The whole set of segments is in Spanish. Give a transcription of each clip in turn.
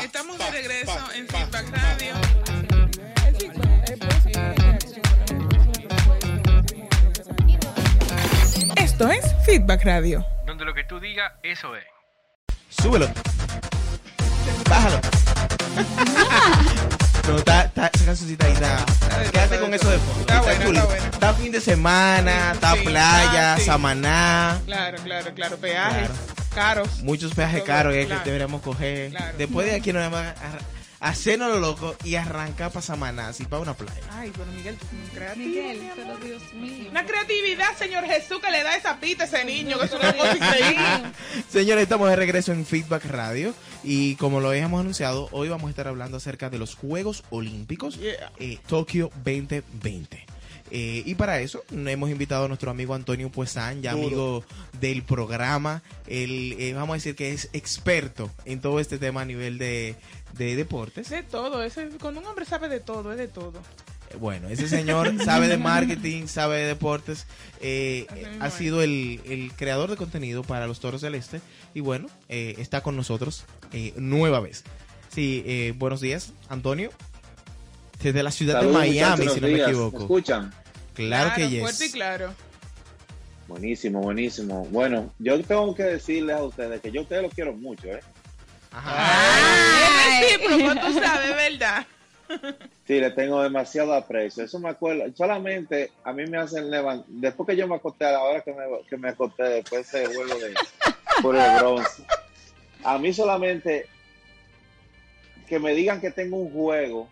Estamos de regreso en Feedback Radio. Esto es Feedback Radio. Donde lo que tú digas, eso es. Súbelo. Bájalo. no, está, está, esa cancioncita ahí está. Quédate con eso de fondo. Está bueno, cool. está bueno. Está fin de semana, está Sí, playa, ah, sí. Samaná. Claro, claro, claro. Peajes Claro. Caros. Muchos peajes Todo, caros claro. que deberíamos coger. Claro. Después de aquí nos vamos a hacernos lo loco y arrancar para Samaná, así para una playa. Ay, pero Miguel, creativo. Pero Dios mío. Una creatividad, Señor Jesús, que le da esa pita a ese niño, que es una cosa increíble. Señores, estamos de regreso en Feedback Radio y como lo habíamos anunciado, hoy vamos a estar hablando acerca de los Juegos Olímpicos Yeah. eh, Tokio 2020. Eh, y para eso hemos invitado a nuestro amigo Antonio Puesán, ya Duro. amigo del programa. Él, eh, vamos a decir que es experto en todo este tema a nivel de, de deportes. De todo, ese, cuando un hombre sabe de todo, es de todo. Eh, Bueno, ese señor sabe de marketing, sabe de deportes, eh, ha sido el, el creador de contenido para los Toros del Este y bueno, eh, está con nosotros eh, nueva vez. Sí, eh, buenos días, Antonio. Desde la ciudad de Miami, si no me equivoco. ¿Me escuchan? Claro, que Fuerte y yes. claro. Buenísimo, buenísimo. Bueno, yo tengo que decirles a ustedes que yo a ustedes los quiero mucho, ¿eh? Ay, sí, pero tú sabes, ¿verdad? Sí, le tengo demasiado aprecio. Eso me acuerdo. Solamente a mí me hacen levantar. Después que yo me acosté, a la hora que me, que me acosté, después de ese juego de por el bronce. A mí solamente que me digan que tengo un juego,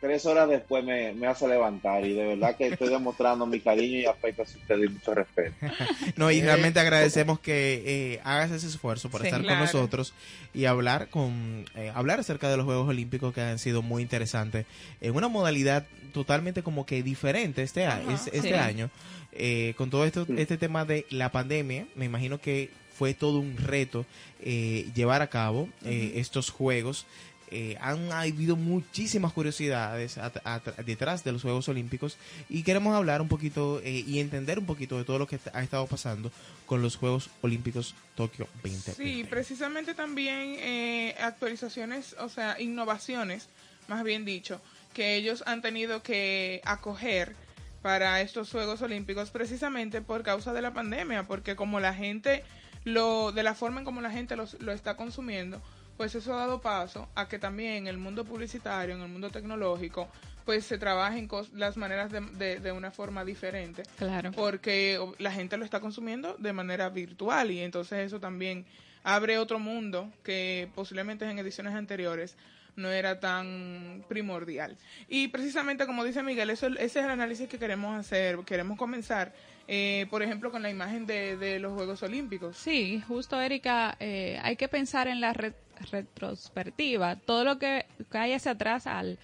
tres horas después me, me hace levantar. Y de verdad que estoy demostrando mi cariño y afecto a ustedes y mucho respeto. No, y realmente agradecemos que eh, hagas ese esfuerzo por Sí, estar claro. con nosotros y hablar con eh, hablar acerca de los Juegos Olímpicos que han sido muy interesantes en una modalidad totalmente como que diferente este, a- Ajá, es- este sí. año eh, con todo esto este tema de la pandemia me imagino que fue todo un reto eh, llevar a cabo eh, estos juegos eh, han habido muchísimas curiosidades at- at- detrás de los Juegos Olímpicos y queremos hablar un poquito eh, y entender un poquito de todo lo que ha estado pasando con los Juegos Olímpicos Tokio 2020. Sí, precisamente también eh, actualizaciones, o sea, innovaciones, más bien dicho, que ellos han tenido que acoger para estos Juegos Olímpicos precisamente por causa de la pandemia, porque como la gente lo de la forma en como la gente los- lo está consumiendo, pues eso ha dado paso a que también en el mundo publicitario, en el mundo tecnológico, pues se trabajen las maneras de, de- de una forma diferente Claro. porque la gente lo está consumiendo de manera virtual y entonces eso también abre otro mundo que posiblemente en ediciones anteriores no era tan primordial. Y precisamente como dice Miguel, eso, ese es el análisis que queremos hacer. Queremos comenzar, eh, por ejemplo, con la imagen de, de los Juegos Olímpicos. Sí, justo Erika, eh, hay que pensar en la re- retrospectiva, todo lo que cae hacia atrás al,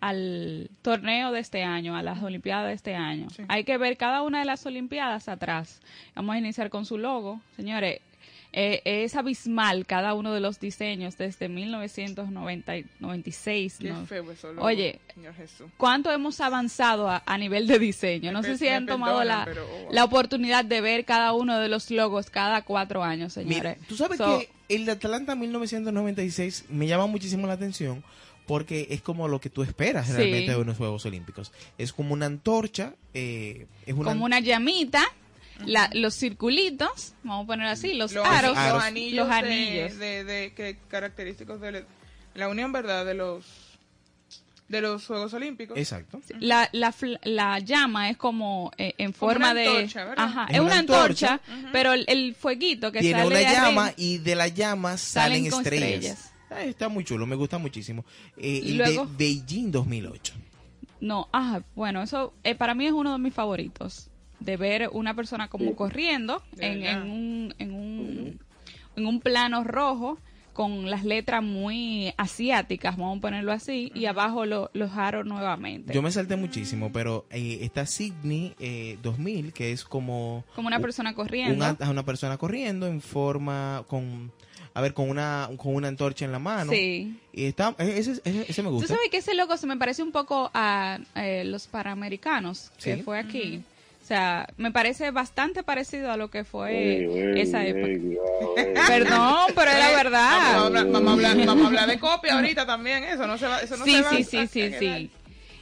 al torneo de este año, a las Olimpiadas de este año. Sí. Hay que ver cada una de las Olimpiadas atrás. Vamos a iniciar con su logo. Señores, eh, es abismal cada uno de los diseños desde 1996. Qué ¿no? feo eso. Oye, Señor Jesús. ¿Cuánto hemos avanzado a, a nivel de diseño? No Me sé si han tomado perdonan, la, pero, oh, wow. la oportunidad de ver cada uno de los logos cada cuatro años, Mira, señores. tú sabes So, que el de Atlanta 1996 me llama muchísimo la atención porque es como lo que tú esperas Sí. realmente de unos Juegos Olímpicos. Es como una antorcha, eh, es una, como una llamita, la- los circulitos, vamos a poner así, los, los, aros, aros. los anillos, los de- anillos. De, de- que característicos de la- unión, ¿verdad? De los de los Juegos Olímpicos. Exacto. La, la, la llama es como eh, en forma una de... antorcha, ¿verdad? Ajá, Es es una una antorcha, antorcha. pero el, el fueguito que Tiene sale una de llama y de la llama salen, Salen con estrellas. estrellas. Ah, está muy chulo, me gusta muchísimo. Eh, Y el luego- de Beijing 2008. No, ajá, bueno, eso eh, para mí es uno de mis favoritos. De ver una persona como corriendo en, un, en, un, en un plano rojo con las letras muy asiáticas, vamos a ponerlo así, y abajo lo- los aros nuevamente. Yo me salté muchísimo, pero eh, está Sydney eh, 2000, que es como... como una un- persona corriendo. una, una persona corriendo en forma con... A ver, con una, con una antorcha en la mano. Sí. Y está, e, ese, ese, ese me gusta. Tú sabes que ese logo se me parece un poco a eh, los Panamericanos, que Sí. fue aquí. O sea, me parece bastante parecido a lo que fue esa ey, época. ey. Perdón, pero es la Vamos a, verdad. hablar, vamos, a hablar, vamos a hablar de copia ahorita también, eso no se va, eso no Sí, se va sí, a- sí, sí, sí.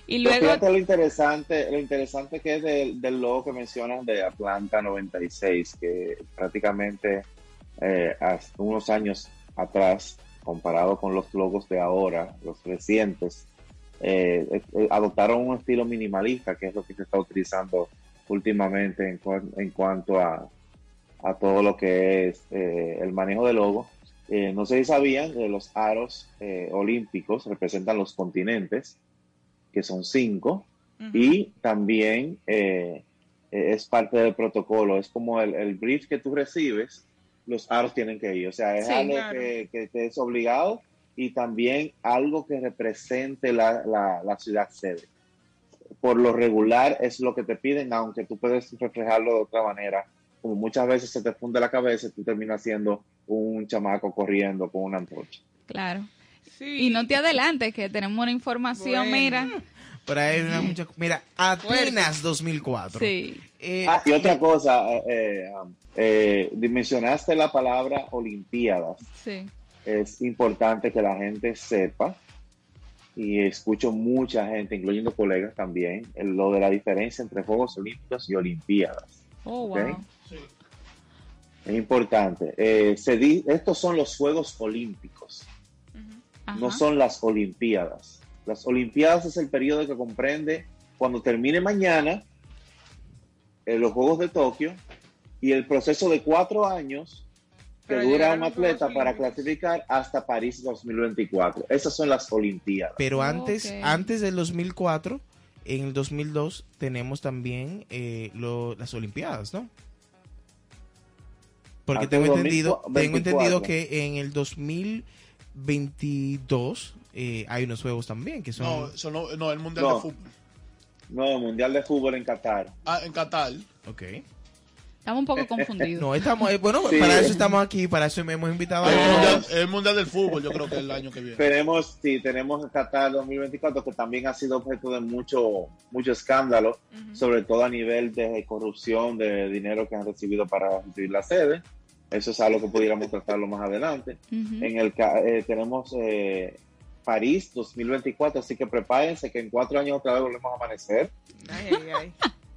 Y luego, fíjate lo interesante, lo interesante que es del, del logo que mencionas de Atlanta 96, que prácticamente eh, hace unos años atrás, comparado con los logos de ahora, los recientes, eh, eh, adoptaron un estilo minimalista, que es lo que se está utilizando últimamente en, cuan- en cuanto a, a todo lo que es eh, el manejo de logo. Eh, no sé si sabían que los aros eh, olímpicos representan los continentes, que son cinco, y también eh, es parte del protocolo, es como el, el brief que tú recibes, los aros tienen que ir, o sea, es Sí, algo claro. que, que te es obligado y también algo que represente la, la, la ciudad sede. Por lo regular es lo que te piden, aunque tú puedes reflejarlo de otra manera. Como muchas veces se te funde la cabeza, tú terminas siendo un chamaco corriendo con una antorcha. claro. Sí. Y no te adelantes, que tenemos una información, Bueno. mira. Por ahí hay una mucha... Mira, Atenas 2004. Sí. Eh, Ah, y otra cosa, eh, eh, um, eh, mencionaste la palabra Olimpiadas. Sí. Es importante que la gente sepa, y escucho mucha gente, incluyendo colegas también, lo de la diferencia entre Juegos Olímpicos y Olimpiadas. Oh, wow. Es importante. Eh, se di- estos son los Juegos Olímpicos, no son las Olimpiadas. Las Olimpiadas es el periodo que comprende cuando termine mañana eh, los Juegos de Tokio y el proceso de cuatro años que dura un atleta para clasificar hasta París 2024. Esas son las Olimpiadas. Pero antes, Ok. antes del 2004, en el 2002 tenemos también eh, lo- las Olimpiadas, ¿no? Porque Antes tengo entendido, 2024. tengo entendido que en el 2022 eh, hay unos juegos también que son No, eso no, no, el Mundial No. de Fútbol. No, Mundial de Fútbol en Qatar. Ah, en Qatar. Ok. Estamos un poco confundidos. No, estamos, eh, bueno, Sí. para eso estamos aquí, para eso me hemos invitado El a mundial, el mundial del Fútbol, yo creo que es el año que viene. Tenemos, sí, tenemos Qatar 2024 que también ha sido objeto de mucho, mucho escándalo, sobre todo a nivel de corrupción, de dinero que han recibido para recibir la sede. Eso es algo que pudiéramos tratarlo más adelante. Ujú. En el ca- eh, tenemos eh, París 2024, así que prepárense que en cuatro años otra vez volvemos a amanecer. Ay, ay, ay.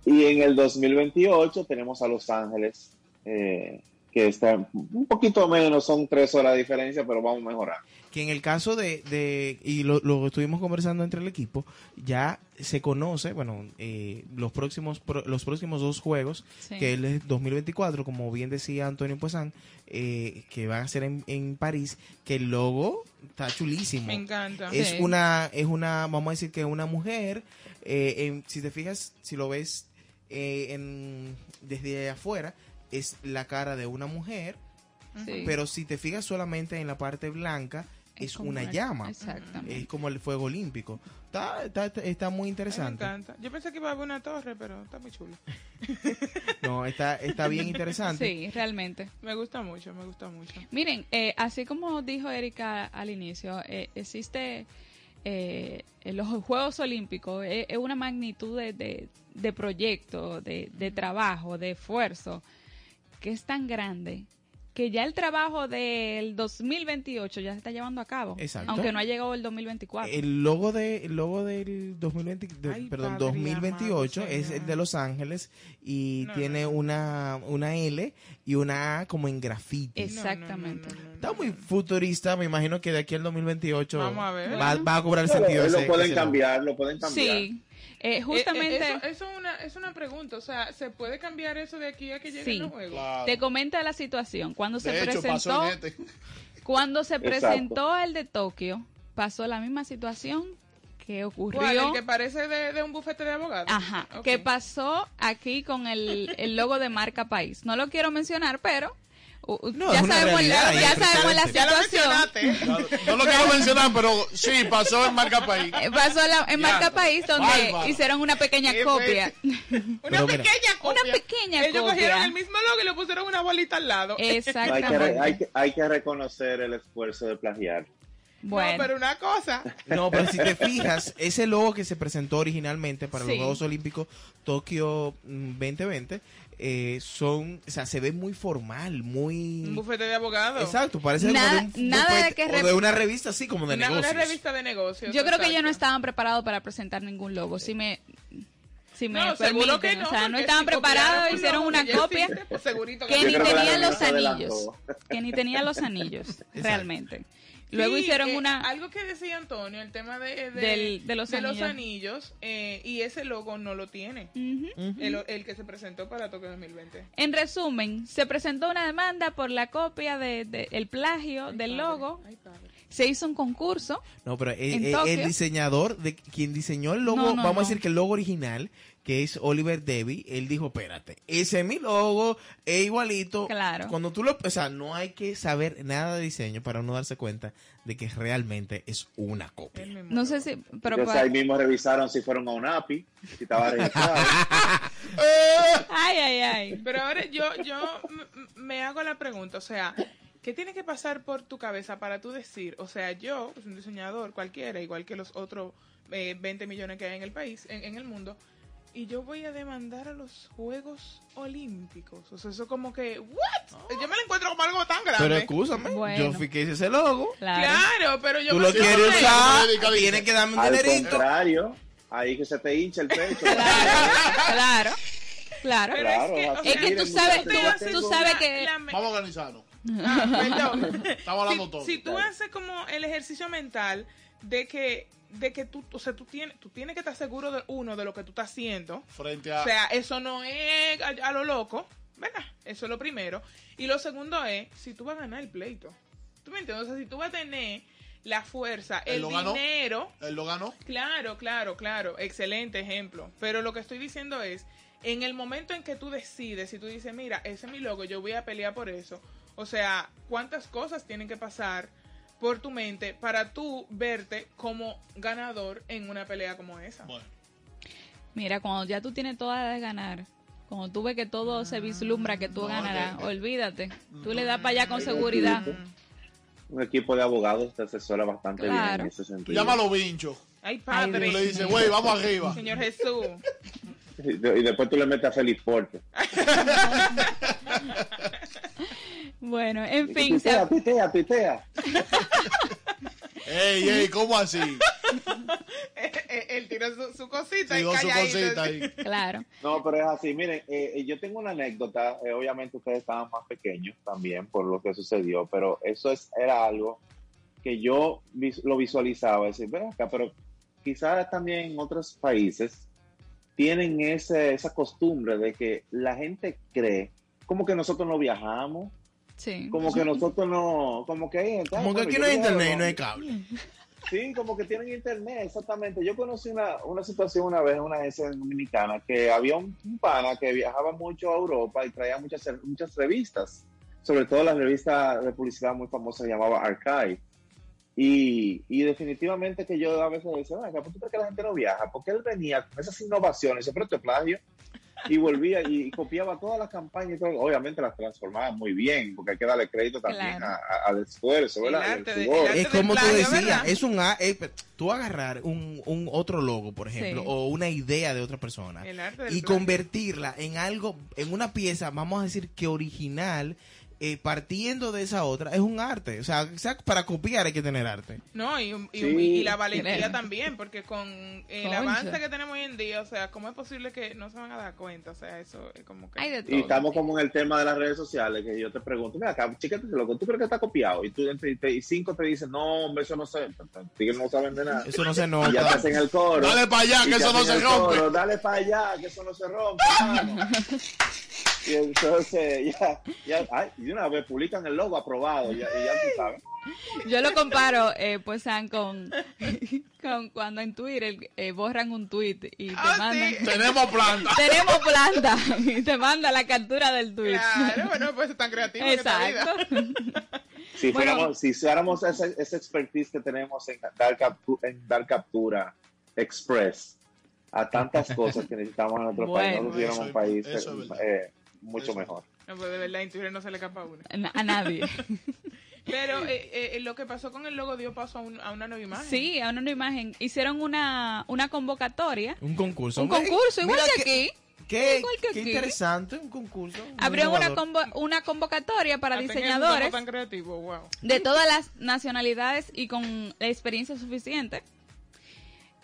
Y en el 2028 tenemos a Los Ángeles, eh, que está un poquito menos, son tres horas de diferencia, pero vamos a mejorar. que en el caso de, de y lo, lo estuvimos conversando entre el equipo, ya se conoce, bueno, eh, los próximos pro- los próximos dos juegos, Sí. que es el 2024, como bien decía Antonio Poisson, eh, que van a ser en, en París, que el logo está chulísimo. Me encanta. Es Sí. una, es una, vamos a decir que es una mujer, eh, en- si te fijas, si lo ves eh, en, desde afuera, es la cara de una mujer, Sí. pero si te fijas solamente en la parte blanca, es, como una llama. Exactamente. Es como el fuego olímpico. Está, está, está muy Ay, me interesante. encanta. Yo pensé que iba a haber una torre, pero está muy chulo. No, está, está bien interesante. Sí, realmente. Me gusta mucho, me gusta mucho. Miren, eh, así como dijo Erika al inicio, eh, existe eh, los Juegos Olímpicos, eh, es una magnitud de, de, proyecto, de trabajo, de esfuerzo, que es tan grande que ya el trabajo del 2028 ya se está llevando a cabo, Exacto. aunque no ha llegado el 2024. El logo de el logo del 2020, de- Ay, perdón, padre 2028 amado, es el de Los Ángeles y No, tiene no, no. una una L y una A como en grafiti. Es- Exactamente. No, no, no, no, Está muy futurista, me imagino que de aquí al 2028 Vamos a ver. va, va a cobrar Lo, sentido lo ese- pueden ese logo. cambiar, lo pueden cambiar. sí, eh, Eh, justamente... eh, eso, eso es, una, es una pregunta. O sea, ¿se puede cambiar eso de aquí a que lleguen Sí. los juegos? Claro. Te comenta la situación. Cuando se hecho, presentó, en este. cuando se Exacto. presentó el de Tokio, pasó la misma situación que ocurrió. ¿Cuál? ¿El que parece de, de un bufete de abogados? Ajá, que pasó aquí con el, el logo de marca país. No lo quiero mencionar, pero No, ya, sabemos, realidad, la, ya sabemos la precedente. Ya lo situación. mencionaste. No, no lo quiero mencionar, pero sí, pasó en Marca País. Eh, Pasó la- en Ya. marca país donde Bárbaro. hicieron una pequeña Qué copia. Una Pero mira, pequeña copia. Una pequeña Ellos copia. cogieron el mismo logo y le pusieron una bolita al lado. Hay que, Exactamente. hay, que, hay que reconocer el esfuerzo de plagiar. Bueno, No, pero una cosa. No, pero si te fijas, ese logo que se presentó originalmente para Sí. los Juegos Olímpicos Tokio mm, 2020 eh, son, o sea, se ve muy formal, muy Un bufete de abogados. exacto, parece Nada- como de un nada de bufete que o de una revista así como de Una, una negocios. revista de negocios. yo creo que ellos no estaban preparados para presentar ningún logo. Si me, si me No, seguro permiten. que no. o sea, no estaban si preparados, hicieron una copia existe, pues que ni que la tenían los anillos. Que ni tenían los anillos, realmente. Luego Sí, hicieron eh, una... Algo que decía Antonio, el tema de, de, Del- de los anillos. anillos, eh, y ese logo no lo tiene. El, el que se presentó para Tokio 2020. En resumen, se presentó una demanda por la copia de, de- el plagio Ay, del padre, logo. ay, padre. Se hizo un concurso. No, pero el, En el- Tokio. el diseñador, de quien diseñó el logo, No, no, vamos no. a decir que el logo original, que es Oliver Deby, él dijo, espérate, ese es mi logo, es igualito. Claro. Cuando tú lo, o sea, no hay que saber nada de diseño para uno darse cuenta de que realmente es una copia. No sé si... Pero Entonces ahí mismo revisaron si fueron a un API, si estaba registrado. Ay, ay, ay. Pero ahora yo, yo me hago la pregunta, o sea, ¿qué tiene que pasar por tu cabeza para tú decir, o sea, yo, pues, un diseñador cualquiera, igual que los otros eh, 20 millones que hay en el país, en, en el mundo, y yo voy a demandar a los Juegos Olímpicos? O sea, eso como que, ¿what? Yo me lo encuentro como algo tan grande. Pero escúchame, Bueno. yo fui que hice ese logo. Claro. Claro, pero yo Tú me lo quieres usar, tienes que darme un Al dinerito. contrario, ahí que se te hincha el pecho. Claro, claro. Pero Claro, es que, o así Es que sea, tú sabes, tú, tú sabes que... la me- Vamos a organizarnos. Ah, perdón. Estamos hablando si, todo. si tú haces como el ejercicio mental de que de que tú, o sea, tú tienes, tú tienes que estar seguro de uno de lo que tú estás haciendo. Frente a. O sea, eso no es a, a lo loco, ¿verdad? Eso es lo primero. Y lo segundo es si tú vas a ganar el pleito. ¿Tú me entiendes? O sea, si tú vas a tener la fuerza, el lo ganó. dinero, él lo ganó. Claro, claro, claro. Excelente ejemplo. Pero lo que estoy diciendo es, en el momento en que tú decides, si tú dices, mira, ese es mi logo, yo voy a pelear por eso. O sea, ¿cuántas cosas tienen que pasar por tu mente para tú verte como ganador en una pelea como esa? Bueno. Mira, cuando ya tú tienes todas de ganar, cuando tú ves que todo se vislumbra que tú No, ganarás, que- olvídate. Tú le das para allá con seguridad. Un equipo de abogados te asesora bastante bien en ese Tú sentido. llámalo vincho. Ay, Tú padre. le dices, güey, vamos arriba. Señor Jesús. Y de- y después tú le metes a Felipe Porte. Bueno, en fin, se, Tuitea, tuitea, tuitea. Ey, ey, ¿cómo así? Él tiró su, su cosita Tiró y su cosita ahí. claro. No, pero es así. Miren, eh, eh, yo tengo una anécdota. eh, obviamente ustedes estaban más pequeños también por lo que sucedió, pero eso es, era algo que yo vis- lo visualizaba. Decir, ven acá, pero quizás también en otros países tienen ese, esa costumbre de que la gente cree como que nosotros no viajamos, Sí. como que nosotros no, como que ah, Como que aquí no hay internet y no hay cable. Sí, como que tienen internet, exactamente. Yo conocí una, una situación una vez en una agencia dominicana que había un, un pana que viajaba mucho a Europa y traía muchas, muchas revistas, sobre todo la revista de publicidad muy famosa que llamaba Archive. Y, y definitivamente que yo a veces decía, "Venga, ¿por qué tú crees que la gente no viaja? Porque él venía con esas innovaciones, siempre te plagio, y volvía y, y copiaba todas las campañas y todo. Obviamente las transformaba muy bien, porque hay que darle crédito también Claro. a- a- al esfuerzo, El ¿verdad? De- el arte Es como tú plagio, decías, ¿verdad? es un a- eh, tú agarrar un, un otro logo, por ejemplo, Sí. o una idea de otra persona El y plagio. convertirla en algo, en una pieza, vamos a decir que original, eh, partiendo de esa otra, es un arte. O sea, para copiar hay que tener arte. No, y, y- Sí. y la valentía también, porque con el Concha. avance que tenemos hoy en día, o sea, ¿cómo es posible que no se van a dar cuenta? O sea, eso es como que... Hay de Y estamos como en el tema de las redes sociales, que yo te pregunto, mira acá, chícate lo que tú crees que está copiado. Y tú entre- te- y cinco te dicen, no, hombre, eso no sé. Tigres no saben de nada. Eso no se Y ya te nota. hacen el coro. Dale para allá, que te eso no se rompe. coro, Dale para allá, que eso no se rompe. y entonces, ya, ya, ay, y de una vez publican el logo aprobado, ya, y ya tú sabes. Yo lo comparo, eh, pues, San, con, con cuando en Twitter eh, borran un tweet y te Ah, mandan... sí. Tenemos planta. Tenemos planta y te manda la captura del tweet. Claro, bueno, pues es tan creativo en esta vida. Exacto. Si, Bueno. fuéramos, si usáramos esa, esa expertise que tenemos en dar, captu- en dar captura express a tantas cosas que necesitamos en nuestro país, Bueno. no tuviéramos un país eso es verdad. eh, mucho Eso mejor. No, pues de verdad, en Twitter no se le escapa una. A nadie. Pero eh, eh, lo que pasó con el logo dio paso a, un- a una nueva imagen. Sí, a una nueva imagen. Hicieron una, una convocatoria. Un concurso. Un concurso, igual Mira que qué- aquí. Qué, Igual que qué aquí. interesante, un concurso. Abrieron una, convo- una convocatoria para diseñadores tan creativo, wow. de todas las nacionalidades y con la experiencia suficiente.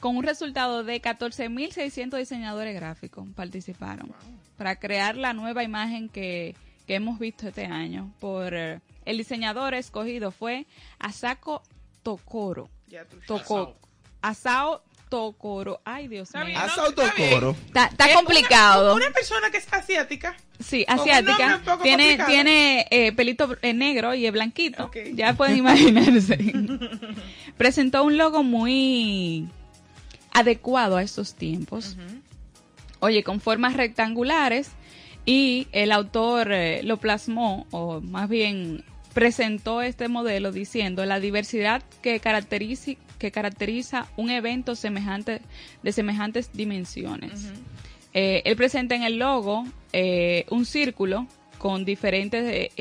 Con un resultado de 14.600 diseñadores gráficos participaron para crear la nueva imagen que, que hemos visto este año. Por eh, el diseñador escogido fue Asako Tokoro. Ya tú Toko, Asao Tokoro. Ay, Dios mío. Haz No, está complicado. Una, una persona que es asiática. Sí, asiática. un poco Tiene, complicado. tiene eh, pelito eh, negro y es blanquito. Ya pueden imaginarse. Presentó un logo muy adecuado a estos tiempos. Oye, con formas rectangulares y el autor eh, lo plasmó, o más bien presentó este modelo diciendo la diversidad que caracteriza, que caracteriza un evento semejante de semejantes dimensiones. Eh, él presenta en el logo eh, un círculo con diferentes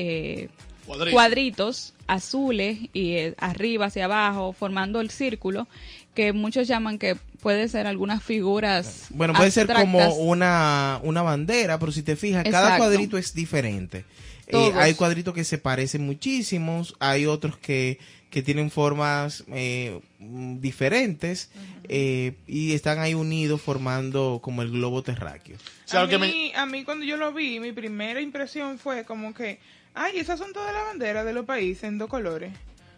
Cuadrito. cuadritos azules y eh, arriba hacia abajo formando el círculo que muchos llaman que puede ser algunas figuras Bueno, puede ser como una, una bandera, pero si te fijas, cada cuadrito es diferente. Eh, hay cuadritos que se parecen muchísimos, hay otros que, que tienen formas eh, diferentes eh, y están ahí unidos formando como el globo terráqueo. O sea, a, mí, a mí cuando yo lo vi, mi primera impresión fue como que, ay, esas son todas las banderas de los países en dos colores.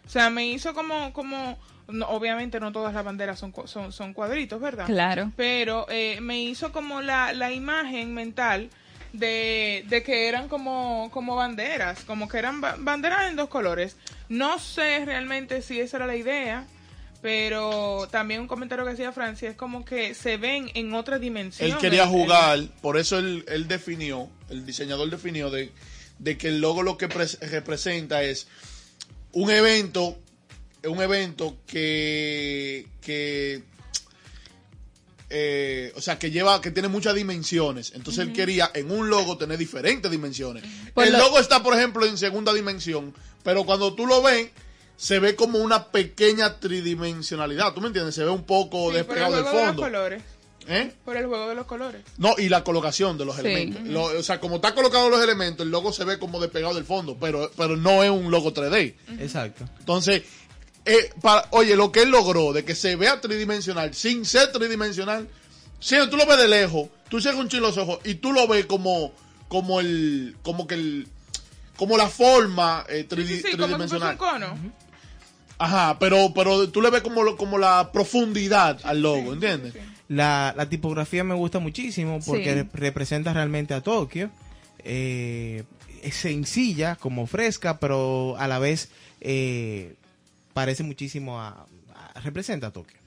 O sea, me hizo como, como, no, obviamente no todas las banderas son, son, son cuadritos, ¿verdad? claro Pero eh, me hizo como la, la imagen mental de, de que eran como, como banderas, como que eran ba- banderas en dos colores. No sé realmente si esa era la idea, pero también un comentario que hacía Francia es como que se ven en otra dimensión. Él quería jugar, por eso él, él definió, el diseñador definió de, de que el logo lo que pres- representa es un evento, un evento que, que eh, o sea, que lleva, que tiene muchas dimensiones. Entonces él quería en un logo tener diferentes dimensiones. Pues el lo- logo está, por ejemplo, en segunda dimensión, pero cuando tú lo ves, se ve como una pequeña tridimensionalidad. ¿Tú me entiendes? Se ve un poco Sí, despegado del de los fondo. colores. ¿Eh? Por el juego de los colores. No, y la colocación de los Sí. elementos. Lo- o sea, como está colocado los elementos, el logo se ve como despegado del fondo, pero, pero no es un logo 3D. Exacto. Entonces, eh, para, oye, lo que él logró de que se vea tridimensional sin ser tridimensional, si tú lo ves de lejos, tú cierras un chino los ojos y tú lo ves como, como el, como que el, como la forma eh, Sí, tridi- sí, sí, como un tridimensional. cono. Ajá, pero, pero tú le ves como, lo- como la profundidad al logo, ¿entiendes? La, la tipografía me gusta muchísimo porque Sí. re- representa realmente a Tokio. Eh, es sencilla, como fresca, pero a la vez eh, parece muchísimo a, a- representa a Tokio.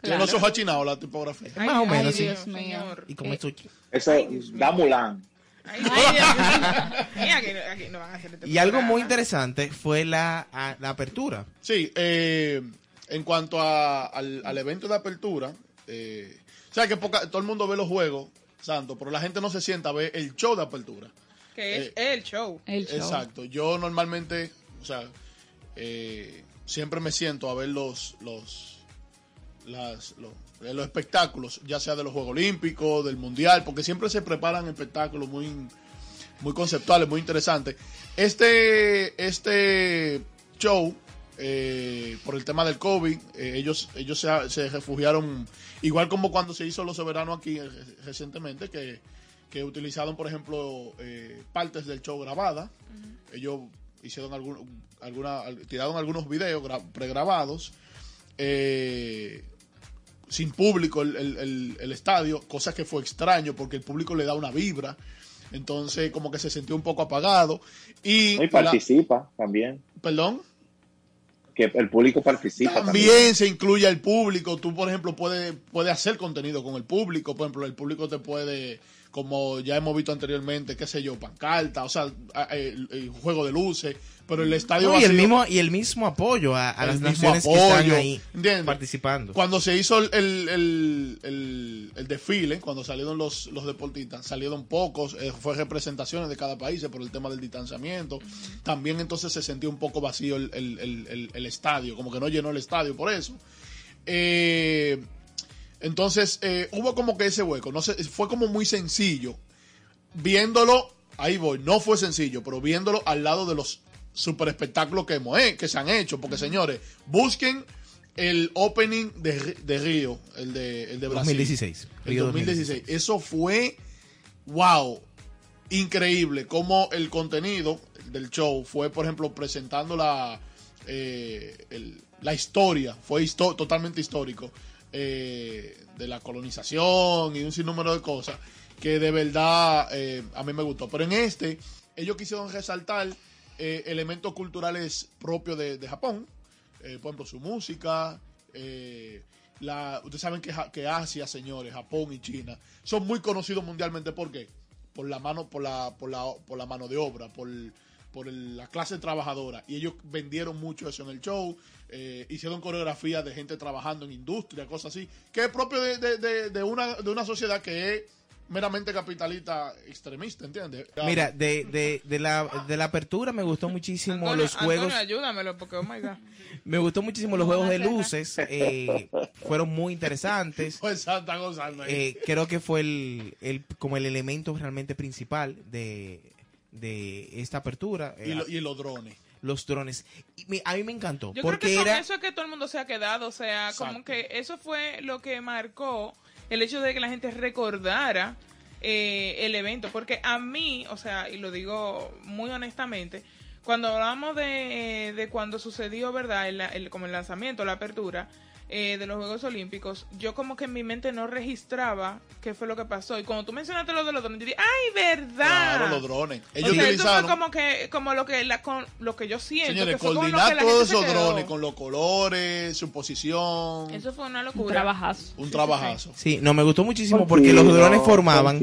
Claro. los ojos achinados la tipografía. Ay, Más o ay, menos, sí. Dios señor. Y como Eh, es sushi. Eso da Mulan. Ay, Dios mío. Mira, aquí, aquí no van a hacer este Y algo muy interesante fue la, a- la apertura. Sí, eh, en cuanto a- al, al evento de apertura, eh, sea que poca- todo el mundo ve los juegos, Santo, pero la gente no se sienta a ver el show de apertura. Que es Eh, el show. el show. Exacto. Yo normalmente, o sea, eh, siempre me siento a ver los los, las, los eh, los espectáculos, ya sea de los Juegos Olímpicos, del Mundial, porque siempre se preparan espectáculos muy muy conceptuales, muy interesantes. Este este show eh, por el tema del COVID, eh, ellos ellos se, se refugiaron igual como cuando se hizo los soberanos aquí eh, recientemente que que utilizaron, por ejemplo, eh, partes del show grabadas. Ellos hicieron algún, alguna, al- tiraron algunos videos gra- pregrabados, eh, sin público el, el- el- el estadio, cosa que fue extraño porque el público le da una vibra. Entonces, como que se sintió un poco apagado. Y, Y la- participa también. perdón. Que el público participa también. También se incluye al público. Tú, por ejemplo, puedes puede hacer contenido con el público. Por ejemplo, el público te puede como ya hemos visto anteriormente, qué sé yo, pancarta, o sea, a- el, el juego de luces, pero el estadio No, y el mismo y el mismo apoyo a, a las naciones que están apoyo, ahí ¿entiendes? participando. Cuando se hizo el, el, desfile, cuando salieron los, los deportistas, salieron pocos, eh, fue representaciones de cada país eh, por el tema del distanciamiento. También entonces se sentía un poco vacío el, el- el- el- el estadio, como que no llenó el estadio por eso. Eh, entonces eh, hubo como que ese hueco, no sé, fue como muy sencillo. Viéndolo, ahí voy, no fue sencillo, pero viéndolo al lado de los super espectáculos que, hemos, he- que se han hecho, porque señores, busquen el opening de, de Río, el de, el de Brasil. 2016. El Río 2016. Eso fue, wow, increíble. Como el contenido del show fue, por ejemplo, presentando la, eh, el- la historia, fue histo- totalmente histórico, eh, de la colonización y un sinnúmero de cosas que de verdad eh, a mí me gustó. Pero en este, ellos quisieron resaltar eh, elementos culturales propios de, de Japón, eh, por ejemplo, su música, la, ustedes saben que, que Asia, señores, Japón y China, son muy conocidos mundialmente. ¿Por qué? Por la mano, por la, por la, por la mano de obra, por, por el- la clase trabajadora. Y ellos vendieron mucho eso en el show. eh, hicieron coreografías de gente trabajando en industria, cosas así, que es propio de, de- de- de una, de una sociedad que es meramente capitalista extremista, ¿entiendes? Mira, de, de, de, la, de la apertura me gustó muchísimo Antonio, los juegos. Antonio, ayúdamelo, porque, oh my God. Me gustó muchísimo los juegos de luces. eh, fueron muy interesantes. Pues Santa gozando ahí. Eh, creo que fue el, el como el elemento realmente principal de, de esta apertura. y, eh, lo- y los drones. los drones. Y me- a mí me encantó. Yo porque creo que con era. eso es que todo el mundo se ha quedado, o sea, como que eso fue lo que marcó el hecho de que la gente recordara eh, el evento, porque a mí, o sea, y lo digo muy honestamente, cuando hablamos de, de cuando sucedió, ¿verdad? El, el- como el lanzamiento, la apertura eh, de los Juegos Olímpicos, yo como que en mi mente no registraba qué fue lo que pasó. Y cuando tú mencionaste lo de los drones, yo dije, ¡ay, verdad! Claro, los drones. O Ellos sea, utilizaron, fue como que, como lo que, la, con, lo que yo siento. señores, que fue como lo que coordinar todos esos drones con los colores, su posición, Eso fue una Un locura. trabajazo. un trabajazo. Sí, no, me gustó muchísimo porque los drones formaban.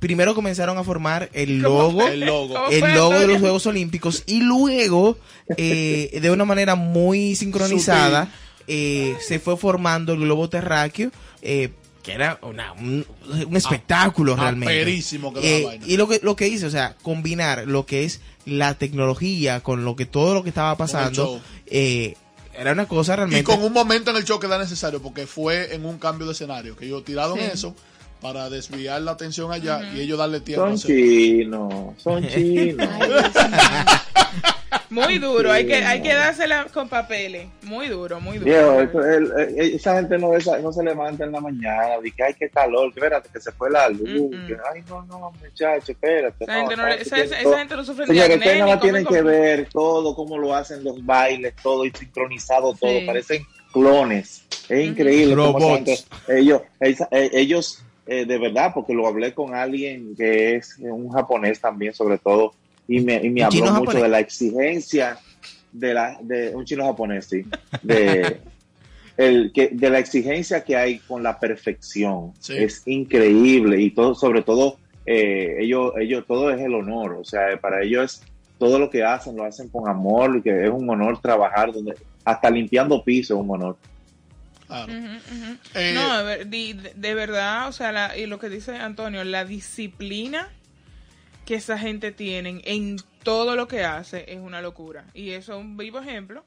Primero comenzaron a formar el ¿Cómo logo. El logo. ¿Cómo el logo de los Juegos Olímpicos y luego eh, de una manera muy sincronizada eh, se fue formando el globo terráqueo eh, que era una- un, un espectáculo Ah, realmente Eh, vaina. y lo que lo que hice o sea combinar lo que es la tecnología con lo que todo lo que estaba pasando eh, era una cosa Y realmente con un momento en el show que era necesario, porque fue en un cambio de escenario, que ellos tiraron Sí. eso para desviar la atención allá y ellos darle tiempo Son chinos, son chinos. Muy duro, hay que, hay que dársela con papeles. Muy duro, muy duro. Viejo, esto- el- el- esa gente no, esa- no se levanta en la mañana, dice que ay, qué calor, que espérate, que se fue la luz. Mm, mm. que, ay, no, no, muchacho, espérate. esa, gente no sabes esa, esa- esa gente no sufre ni Señores, ustedes más tienen que ver todo, cómo lo hacen los bailes, todo y sincronizado todo, Sí. parecen clones. Es increíble. Robots. gente- ellos, esa- eh, ellos eh, de verdad, porque lo hablé con alguien que es un japonés también, sobre todo, y me, y me ¿Un habló mucho japonés? de la exigencia de la de un chino japonés, sí, de el que de la exigencia que hay con la perfección. Sí. Es increíble y todo, sobre todo eh, ellos, ellos, todo es el honor, o sea, para ellos es todo lo que hacen, lo hacen con amor, y que es un honor trabajar, donde hasta limpiando piso es un honor. Claro. Eh, no, de- de verdad, o sea, la- y lo que dice Antonio, la disciplina que esa gente tiene en todo lo que hace es una locura. Y eso es un vivo ejemplo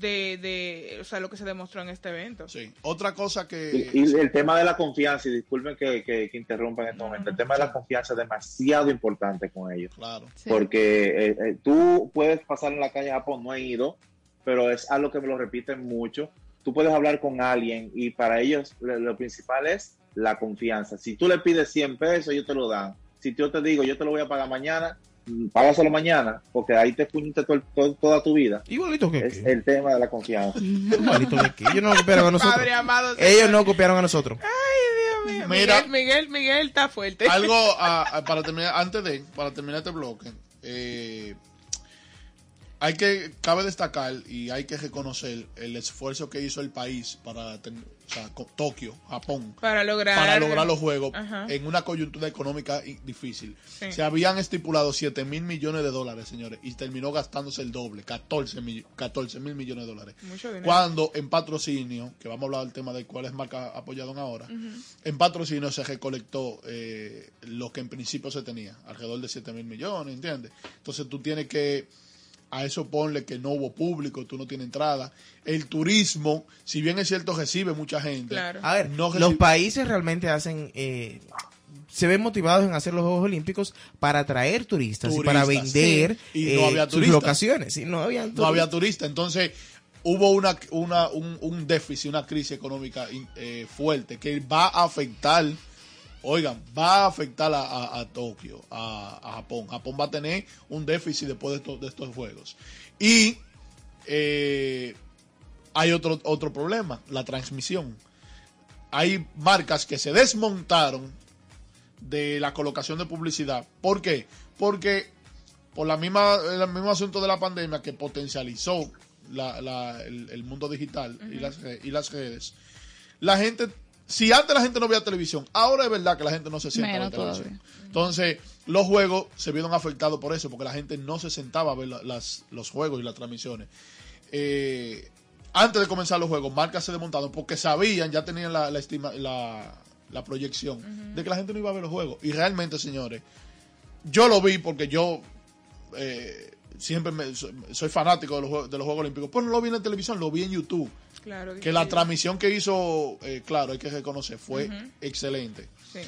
de, de o sea, lo que se demostró en este evento. Sí. Otra cosa que... Y, y el tema de la confianza, y disculpen que, que, que interrumpa en este momento, el tema de la confianza es demasiado importante con ellos. Claro. Sí. Porque eh, eh, tú puedes pasar en la calle de Japón, no he ido, pero es algo que me lo repiten mucho. Tú puedes hablar con alguien y para ellos lo, lo principal es la confianza. Si tú le pides 100 pesos, ellos te lo dan. Si yo te digo, yo te lo voy a pagar mañana, mm, págaselo mañana, porque ahí te todo- toda tu vida. igualito que Es el tema de la confianza. igualito que aquí. ellos no copiaron a nosotros Padre amado. ellos no copiaron a nosotros Ay, Dios mío. Mira. Miguel, Miguel, Miguel está fuerte. Algo para terminar, antes de, para terminar este bloque, eh, hay que, cabe destacar y hay que reconocer el esfuerzo que hizo el país para, ten- o sea, Tokio, Japón, Para lograr. para lograr los juegos Ajá. en una coyuntura económica difícil. Sí. Se habían estipulado 7 mil millones de dólares, señores, y terminó gastándose el doble, 14 mil millones de dólares. Mucho dinero. Cuando en patrocinio, que vamos a hablar del tema de cuáles marcas apoyaron ahora, en patrocinio se recolectó eh, lo que en principio se tenía, alrededor de 7 mil millones, ¿entiendes? Entonces tú tienes que, a eso ponle que no hubo público, tú no tienes entrada. El turismo, si bien es cierto, recibe mucha gente. Claro. A ver, No los países realmente hacen, eh, se ven motivados en hacer los Juegos Olímpicos para atraer turistas, y para vender sí. Y no eh, había sus turistas. locaciones. Y no había no había turista. Entonces hubo una, una, un, un déficit, una crisis económica eh, fuerte que va a afectar, oigan, va a afectar a, a- a Tokio, a, a Japón. Japón va a tener un déficit después de, estos- de estos juegos. Y eh, hay otro, otro problema, la transmisión. Hay marcas que se desmontaron de la colocación de publicidad. ¿Por qué? Porque por la misma, el mismo asunto de la pandemia que potencializó la- la- el, el mundo digital y, las, y las redes, la gente, si antes la gente no veía televisión, ahora es verdad que la gente no se sienta a ver Menos televisión. todavía. Entonces, los juegos se vieron afectados por eso, porque la gente no se sentaba a ver la- las, los juegos y las transmisiones. Eh, antes de comenzar los juegos, marcas se desmontaron porque sabían, ya tenían la, la, estima- la, la proyección de que la gente no iba a ver los juegos. Y realmente, señores, yo lo vi porque yo eh, siempre me- soy, soy fanático de los, de los Juegos Olímpicos, pero no lo vi en la televisión, lo vi en YouTube. Claro. Que la transmisión que hizo, eh, claro, hay que reconocer, fue excelente. Sí.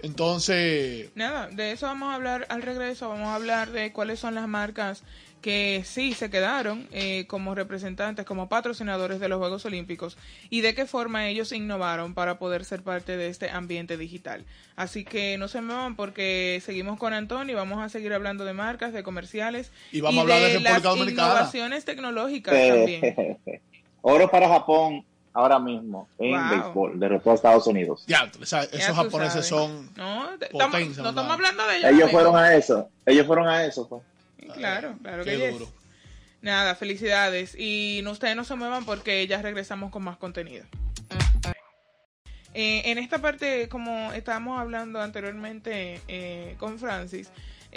Entonces, Nada, de eso vamos a hablar al regreso. Vamos a hablar de cuáles son las marcas que sí se quedaron eh, como representantes, como patrocinadores de los Juegos Olímpicos y de qué forma ellos innovaron para poder ser parte de este ambiente digital. Así que no se muevan porque seguimos con Antonio y vamos a seguir hablando de marcas, de comerciales Y vamos a hablar de República las Dominicana. innovaciones tecnológicas también. Oro para Japón ahora mismo en Wow. béisbol de los Estados Unidos. ya, o sea, Ya esos tú japoneses sabes. son... No, te- potencia estamos, no estamos hablando de ellos. Ellos fueron a eso. Ellos fueron a eso. pues. Claro, claro Qué que yes. duro. Nada, felicidades. Y no, ustedes no se muevan porque ya regresamos con más contenido. Eh, en esta parte, como estábamos hablando anteriormente eh, con Francis,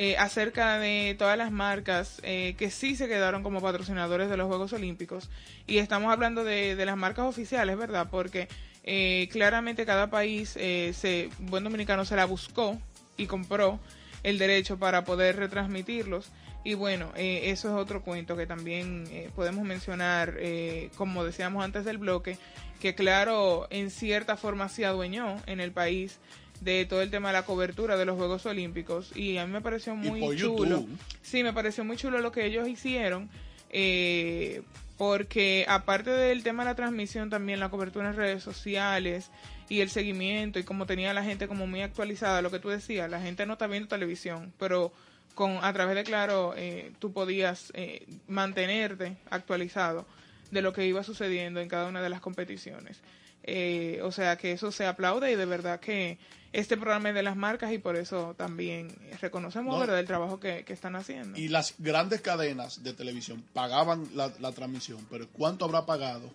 eh, acerca de todas las marcas eh, que sí se quedaron como patrocinadores de los Juegos Olímpicos. Y estamos hablando de, las marcas oficiales, ¿verdad? Porque eh, claramente cada país, eh, se, buen dominicano, se la buscó y compró el derecho para poder retransmitirlos. Y bueno, eso es otro cuento que también podemos mencionar, eh, como decíamos antes del bloque, que claro, en cierta forma se adueñó en el país de todo el tema de la cobertura de los Juegos Olímpicos y a mí me pareció muy chulo. YouTube. Sí, me pareció muy chulo lo que ellos hicieron, eh, porque aparte del tema de la transmisión, también la cobertura en redes sociales y el seguimiento y como tenía la gente como muy actualizada, lo que tú decías, la gente no está viendo televisión, pero con a través de Claro eh, tú podías eh, mantenerte actualizado de lo que iba sucediendo en cada una de las competiciones. Eh, o sea que eso se aplaude y de verdad que este programa es de las marcas y por eso también reconocemos No. ¿verdad? el trabajo que, que están haciendo. Y las grandes cadenas de televisión pagaban la, la transmisión, pero ¿cuánto habrá pagado?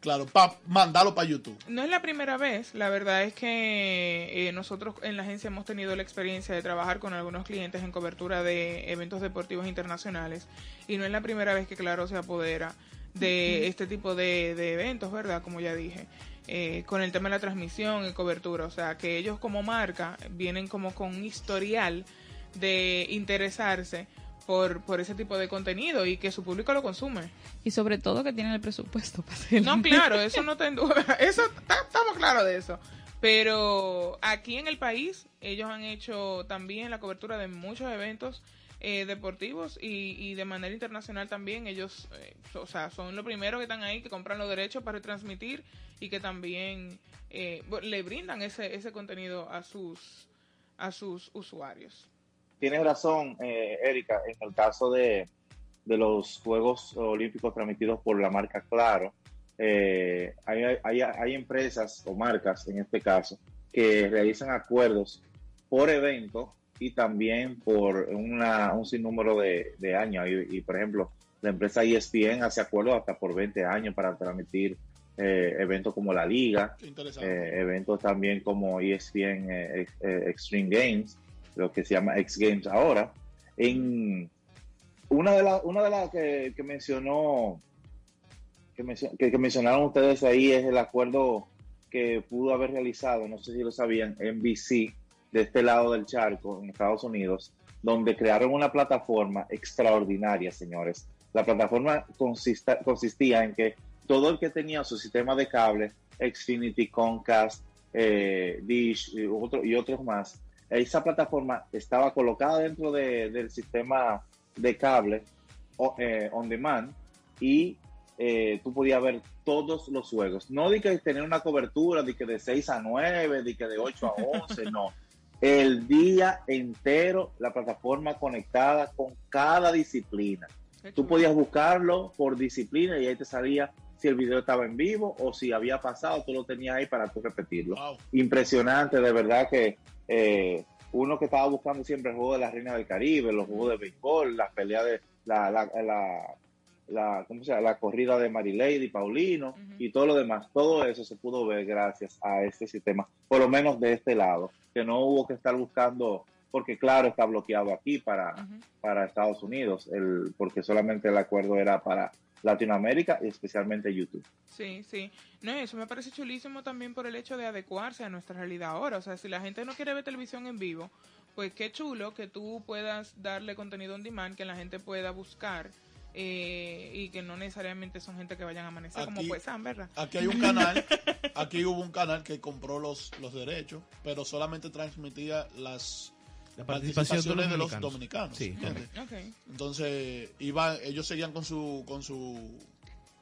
Claro, para mandarlo para YouTube. No es la primera vez, la verdad es que eh, nosotros en la agencia hemos tenido la experiencia de trabajar con algunos clientes en cobertura de eventos deportivos internacionales y no es la primera vez que Claro se apodera de este tipo de, de eventos, ¿verdad? Como ya dije, eh, con el tema de la transmisión y cobertura, o sea que ellos como marca vienen como con un historial de interesarse por, por ese tipo de contenido y que su público lo consume. Y sobre todo que tienen el presupuesto para hacerlo. No, claro, eso no está en duda. Eso estamos claros de eso. Pero aquí en el país, ellos han hecho también la cobertura de muchos eventos eh, deportivos y, y de manera internacional también. Ellos, eh, o sea, son los primeros que están ahí, que compran los derechos para retransmitir y que también eh, le brindan ese, ese contenido a sus, a sus usuarios. Tienes razón, eh, Erika, en el caso de, de los Juegos Olímpicos transmitidos por la marca Claro, eh, hay, hay, hay empresas o marcas, en este caso, que realizan acuerdos por evento y también por una, un sinnúmero de, de años. Y, y, por ejemplo, la empresa ESPN hace acuerdos hasta por 20 años para transmitir eh, eventos como la Liga, eh, eventos también como ESPN eh, Extreme Games, lo que se llama X Games ahora. En una de las una de las que, que mencionó que, mencio- que- que mencionaron ustedes ahí es el acuerdo que pudo haber realizado, no sé si lo sabían, NBC de este lado del charco en Estados Unidos, donde crearon una plataforma extraordinaria, señores. La plataforma consista- consistía en que todo el que tenía su sistema de cable, Xfinity, Comcast, eh, Dish y, otro- y otros más, esa plataforma estaba colocada dentro de- del sistema de cable o- eh, on demand y eh, tú podías ver todos los juegos. No de que tener una cobertura de que de 6 a 9, de que de 8 a 11, no. El día entero la plataforma conectada con cada disciplina. Tú podías buscarlo por disciplina y ahí te salía si el video estaba en vivo o si había pasado, tú lo tenías ahí para tú repetirlo. Wow. Impresionante, de verdad que eh, uno que estaba buscando siempre el juego de la Reina del Caribe, los juegos de béisbol, las peleas de la, la, la, la, ¿cómo se llama? la corrida de Marilady, Paulino Ujú. y todo lo demás, todo eso se pudo ver gracias a este sistema, por lo menos de este lado, que no hubo que estar buscando, porque claro, está bloqueado aquí para, Ujú. para Estados Unidos, el, porque solamente el acuerdo era para Latinoamérica y especialmente YouTube. Sí, sí. No, eso me parece chulísimo también por el hecho de adecuarse a nuestra realidad ahora. O sea, si la gente no quiere ver televisión en vivo, pues qué chulo que tú puedas darle contenido on demand, que la gente pueda buscar eh, y que no necesariamente son gente que vayan a amanecer como Aquí- pues ¿verdad? Aquí hay un canal, aquí hubo un canal que compró los, los derechos, pero solamente transmitía las La participación de los participaciones de los dominicanos. Entonces, iba, ellos seguían con su, con su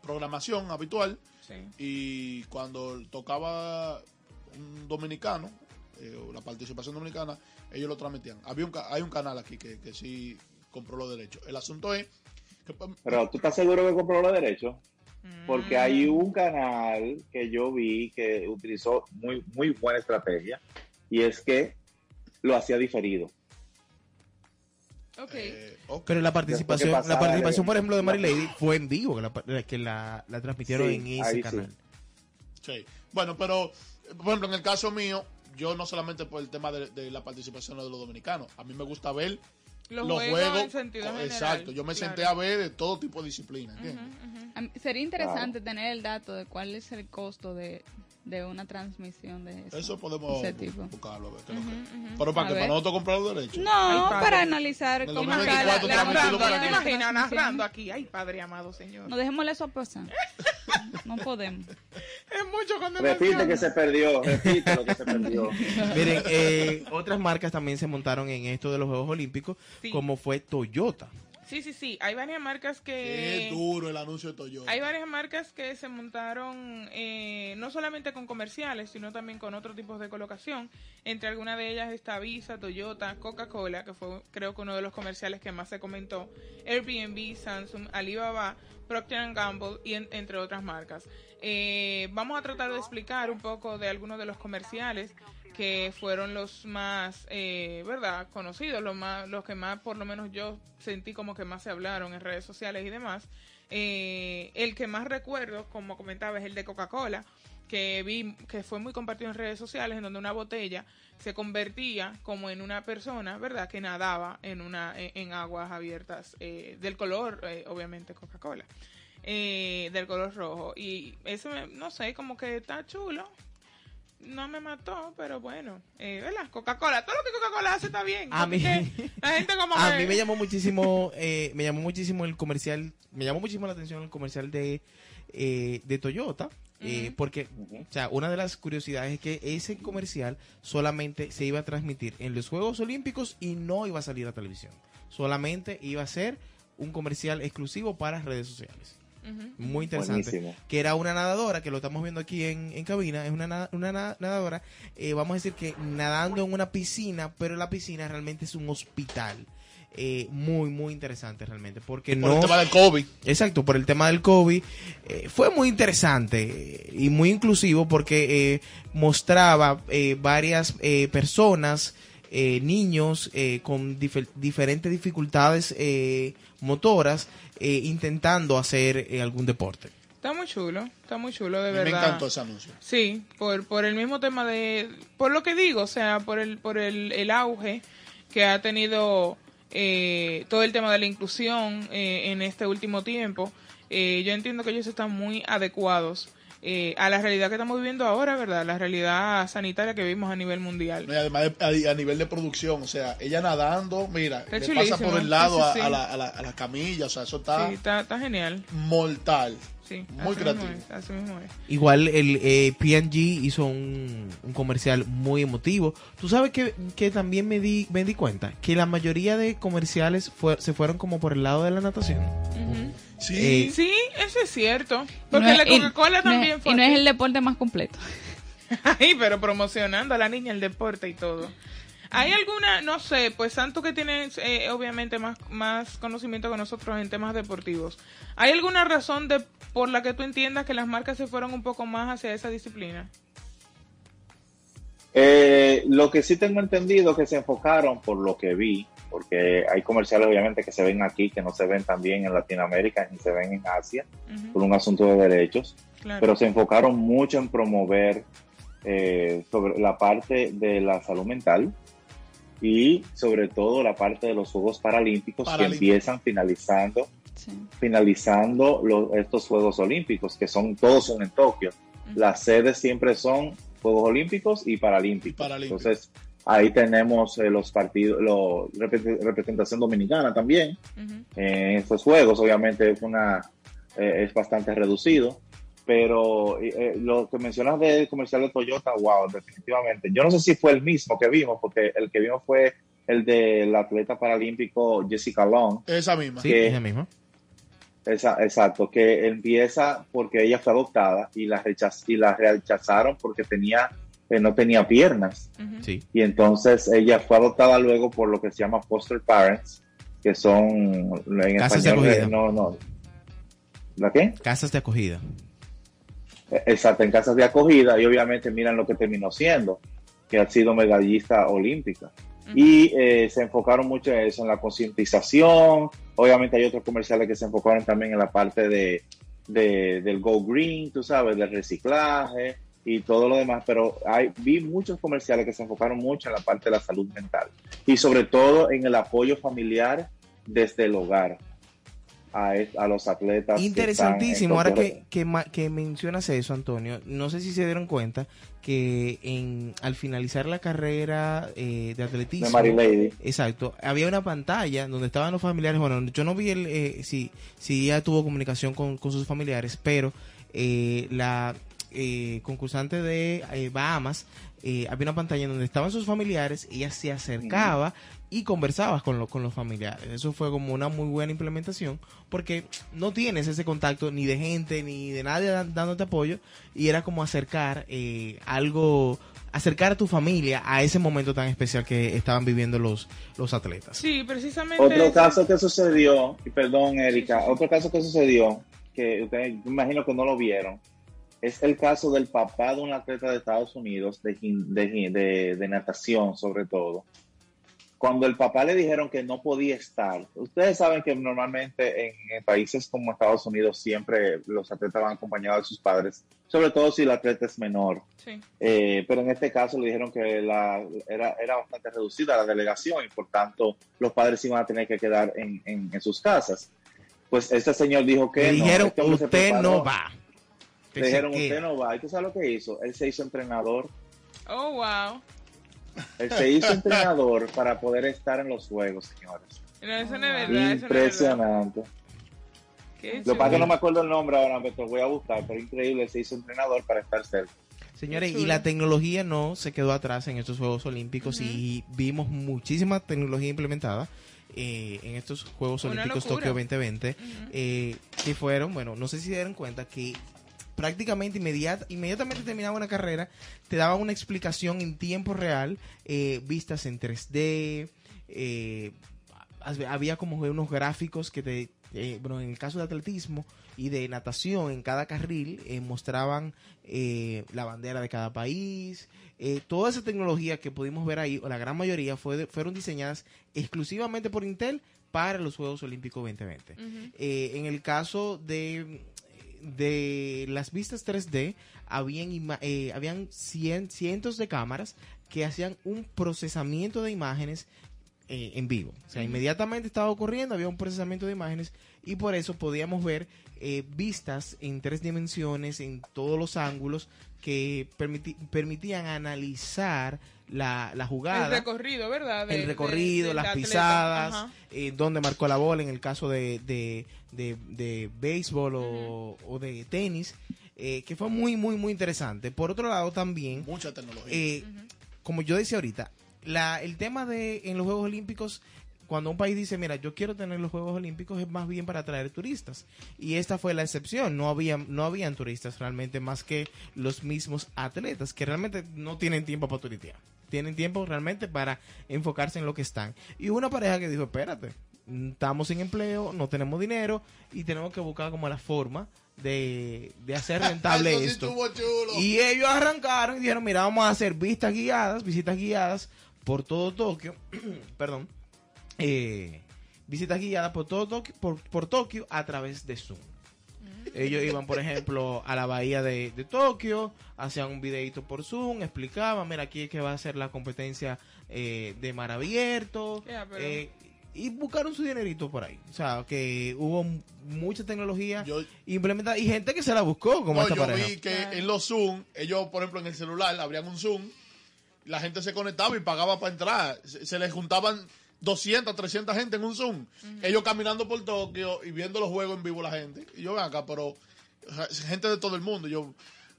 programación habitual Sí. y cuando tocaba un dominicano, eh, o la participación dominicana, ellos lo transmitían. Había un, hay un canal aquí que, que sí compró los derechos. El asunto es que pues, Pero tú estás seguro que compró los derechos? porque Mm. hay un canal que yo vi que utilizó muy, muy buena estrategia y es que lo hacía diferido. Ok. eh. Pero la participación, la participación, por ejemplo, de Mary la- Lady fue en vivo, que la, que la, la transmitieron Sí, en ese sí. canal. Sí. Bueno, pero, por ejemplo, en el caso mío, yo no solamente por el tema de, de la participación de los dominicanos, a mí me gusta ver Los, los, juegos, juegos. en sentido co- general. exacto, yo me claro. senté a ver de todo tipo de disciplinas. Ujú, ¿entiendes? ujú. A mí- Sería interesante tener el dato de cuál es el costo de, de una transmisión de eso. Eso podemos Ese tipo. buscarlo. a ver qué es lo que- Ujú, ujú. Pero para A que para nosotros comprar los derechos. No, para analizar cómo 2024 está la, la Narrando, para ¿te aquí. imaginas transmisión. narrando aquí? Ay, Padre amado Señor. No dejémosle eso pasar. No podemos. Es mucho cuando Repite que se perdió, repite lo que se perdió. Miren, eh, otras marcas también se montaron en esto de los Juegos Olímpicos, Sí. como fue Toyota. Sí, sí, sí. Hay varias marcas Qué que... duro el anuncio de Toyota. Hay varias marcas que se montaron eh, no solamente con comerciales, sino también con otros tipos de colocación. Entre algunas de ellas está Visa, Toyota, Coca-Cola, que fue creo que uno de los comerciales que más se comentó, Airbnb, Samsung, Alibaba, Procter Gamble y en- entre otras marcas. Eh, vamos a tratar de explicar un poco de algunos de los comerciales que fueron los más, eh, ¿verdad? Conocidos, los, más, los que más, por lo menos yo sentí como que más se hablaron en redes sociales y demás. Eh, el que más recuerdo, como comentaba, es el de Coca-Cola, que vi que fue muy compartido en redes sociales, en donde una botella se convertía como en una persona, ¿verdad? Que nadaba en una en, aguas abiertas eh, del color, eh, obviamente, Coca-Cola, del color rojo. Y eso, no sé, como que está chulo. No me mató, pero bueno, eh, ¿verdad? Coca-Cola, todo lo que Coca-Cola hace está bien. A mí- la gente como A que- mí me llamó muchísimo, eh, me llamó muchísimo el comercial, me llamó muchísimo la atención el comercial de, eh, de Toyota, eh, porque, o sea, una de las curiosidades es que ese comercial solamente se iba a transmitir en los Juegos Olímpicos y no iba a salir a televisión. Solamente iba a ser un comercial exclusivo para redes sociales. Muy interesante. Buenísimo. Que era una nadadora, que lo estamos viendo aquí en, en cabina, es una, na- una na- nadadora, eh, vamos a decir que nadando en una piscina, pero la piscina realmente es un hospital. Eh, muy, muy interesante realmente, porque Por no... el tema del COVID. Exacto, por el tema del COVID. eh, fue muy interesante y muy inclusivo porque eh, mostraba eh, varias eh, personas eh, niños eh, con difer- diferentes dificultades eh, motoras eh, intentando hacer eh, algún deporte. Está muy chulo, está muy chulo, de mí me verdad. encantó ese anuncio. Sí, por, por el mismo tema de, por lo que digo, o sea, por el, por el, el auge que ha tenido eh, todo el tema de la inclusión eh, en este último tiempo, eh, yo entiendo que ellos están muy adecuados eh, a la realidad que estamos viviendo ahora, ¿verdad? La realidad sanitaria que vivimos a nivel mundial. Y además de- a, a nivel de producción, o sea, ella nadando, mira, Está le chulísimo. pasa por el lado Sí, sí, a, sí. a la, a, la, a la camilla, o sea, eso está Sí, está, está genial. mortal. Sí, Muy así creativo. Mismo es, así mismo es. Igual el eh, P&G hizo un, un comercial muy emotivo. Tú sabes que, que también me di, me di cuenta que la mayoría de comerciales fue- se fueron como por el lado de la natación. Ujú. Sí, Eh, Sí, eso es cierto. Porque no es- la Coca-Cola no es- también fue Y no es el deporte más completo. Ay, pero promocionando a la niña el deporte y todo. ¿Hay alguna, no sé, pues Santo que tienes eh, obviamente más, más conocimiento que nosotros en temas deportivos, ¿hay alguna razón de por la que tú entiendas que las marcas se fueron un poco más hacia esa disciplina? Eh, lo que sí tengo entendido que se enfocaron por lo que vi, porque hay comerciales obviamente que se ven aquí, que no se ven también en Latinoamérica ni se ven en Asia, por un asunto de derechos, claro. pero se enfocaron mucho en promover eh, sobre la parte de la salud mental y sobre todo la parte de los Juegos Paralímpicos que empiezan finalizando Sí. finalizando los- estos Juegos Olímpicos, que son todos son en Tokio. Ujú. Las sedes siempre son Juegos Olímpicos y Paralímpicos. Y Paralímpicos. Entonces, ahí tenemos eh, los partidos, la representación dominicana también Ujú. en estos Juegos. Obviamente es, una, eh, es bastante reducido, pero eh, eh, lo que mencionas del comercial de Toyota, wow, definitivamente. Yo no sé si fue el mismo que vimos, porque el que vimos fue el del atleta paralímpico Jessica Long. esa misma. Sí, Que- misma. Esa- exacto, que empieza porque ella fue adoptada y la, rechaz- y la rechazaron porque tenía, eh, no tenía piernas. Sí. Y entonces ella fue adoptada luego por lo que se llama foster parents, que son en Casas de español, acogida. eh, no, no. ¿La qué? Casas de acogida. Eh, Exacto, en casas de acogida y obviamente miran lo que terminó siendo, que ha sido medallista olímpica. Y eh, se enfocaron mucho en eso, en la concientización. Obviamente hay otros comerciales que se enfocaron también en la parte de, de- del Go Green, tú sabes, del reciclaje y todo lo demás. Pero hay, vi muchos comerciales que se enfocaron mucho en la parte de la salud mental y sobre todo en el apoyo familiar desde el hogar a, a los atletas. Interesantísimo, ahora que, que, que mencionas eso, Antonio, no sé si se dieron cuenta que en, al finalizar la carrera eh, de atletismo, de Mary Lady. exacto, había una pantalla donde estaban los familiares, bueno, yo no vi el, eh, si, si ella tuvo comunicación con, con sus familiares, pero eh, la eh, concursante de eh, Bahamas, eh, había una pantalla donde estaban sus familiares, ella se acercaba y conversabas con, lo- con los familiares. Eso fue como una muy buena implementación porque no tienes ese contacto ni de gente ni de nadie dándote apoyo y era como acercar eh, algo, acercar a tu familia a ese momento tan especial que estaban viviendo los, los atletas. Sí, precisamente. Otro eso. caso que sucedió, y perdón Erika, otro caso que sucedió, que ustedes me imagino que no lo vieron, es el caso del papá de un atleta de Estados Unidos, de, de, de- de natación sobre todo. Cuando el papá le dijeron que no podía estar, ustedes saben que normalmente en, en países como Estados Unidos siempre los atletas van acompañados de sus padres, sobre todo si el atleta es menor. Sí. Eh, pero en este caso le dijeron que la, era, era bastante reducida la delegación y por tanto los padres iban a tener que quedar en, en- en sus casas. Pues este señor dijo que Le no, dijeron, este se usted no va. Le dijeron, ¿Qué? usted no va. ¿Y tú sabes lo que hizo? Él se hizo entrenador. Oh, wow. Él se hizo entrenador para poder estar en los juegos, señores. No, eso no es verdad. Eso no es verdad. Impresionante. Lo que pasa es que no me acuerdo el nombre ahora, pero lo voy a buscar. Pero increíble, él se hizo entrenador para estar cerca. Señores, y la tecnología no se quedó atrás en estos Juegos Olímpicos y vimos muchísima tecnología implementada eh, en estos Juegos Una Olímpicos locura. Tokio 2020, Ujú. eh, que fueron, bueno, no sé si se dieron cuenta que prácticamente inmediat, inmediatamente terminaba una carrera, te daban una explicación en tiempo real, eh, vistas en 3D, eh, había como unos gráficos que te, eh, bueno, en el caso de atletismo y de natación, en cada carril eh, mostraban eh, la bandera de cada país. Toda esa tecnología que pudimos ver ahí, o la gran mayoría, fue de- fueron diseñadas exclusivamente por Intel para los Juegos Olímpicos 2020. Eh, en el caso de, de las vistas 3D, habían, eh, habían cien- cientos de cámaras que hacían un procesamiento de imágenes eh, en vivo. O sea, inmediatamente estaba ocurriendo, había un procesamiento de imágenes y por eso podíamos ver eh, vistas en tres dimensiones, en todos los ángulos, que permiti- permitían analizar la, la jugada El recorrido, ¿verdad? De- el recorrido, de- las atleta. pisadas, eh, dónde marcó la bola en el caso de, de, de, de béisbol o, o de tenis, eh, que fue muy, muy, muy interesante. Por otro lado, también, Mucha tecnología. eh, como yo decía ahorita, la, el tema de en los Juegos Olímpicos, cuando un país dice, mira, yo quiero tener los Juegos Olímpicos, es más bien para atraer turistas. Y esta fue la excepción. No había, no habían turistas realmente más que los mismos atletas, que realmente no tienen tiempo para turistear. Tienen tiempo realmente para enfocarse en lo que están. Y una pareja que dijo, espérate, estamos sin empleo, no tenemos dinero y tenemos que buscar como la forma de, de hacer rentable Eso sí esto. Y ellos arrancaron y dijeron, mira, vamos a hacer vistas guiadas, visitas guiadas por todo Tokio, perdón, eh, visitas guiadas por todo Tokio, por, por Tokio a través de Zoom. Ellos iban, por ejemplo, a la bahía de, de Tokio, hacían un videito por Zoom, explicaban, mira, aquí es que va a ser la competencia eh, de mar abierto, pero- eh, y buscaron su dinerito por ahí. O sea, que hubo mucha tecnología Yo- implementada y gente que se la buscó, como No, esta yo pareja. vi que en los Zoom, ellos, por ejemplo, en el celular abrían un Zoom, la gente se conectaba y pagaba para entrar. Se, se les juntaban 200, 300 gente en un Zoom. Ellos caminando por Tokio y viendo los juegos en vivo la gente. Y yo, ven acá, pero gente de todo el mundo. Yo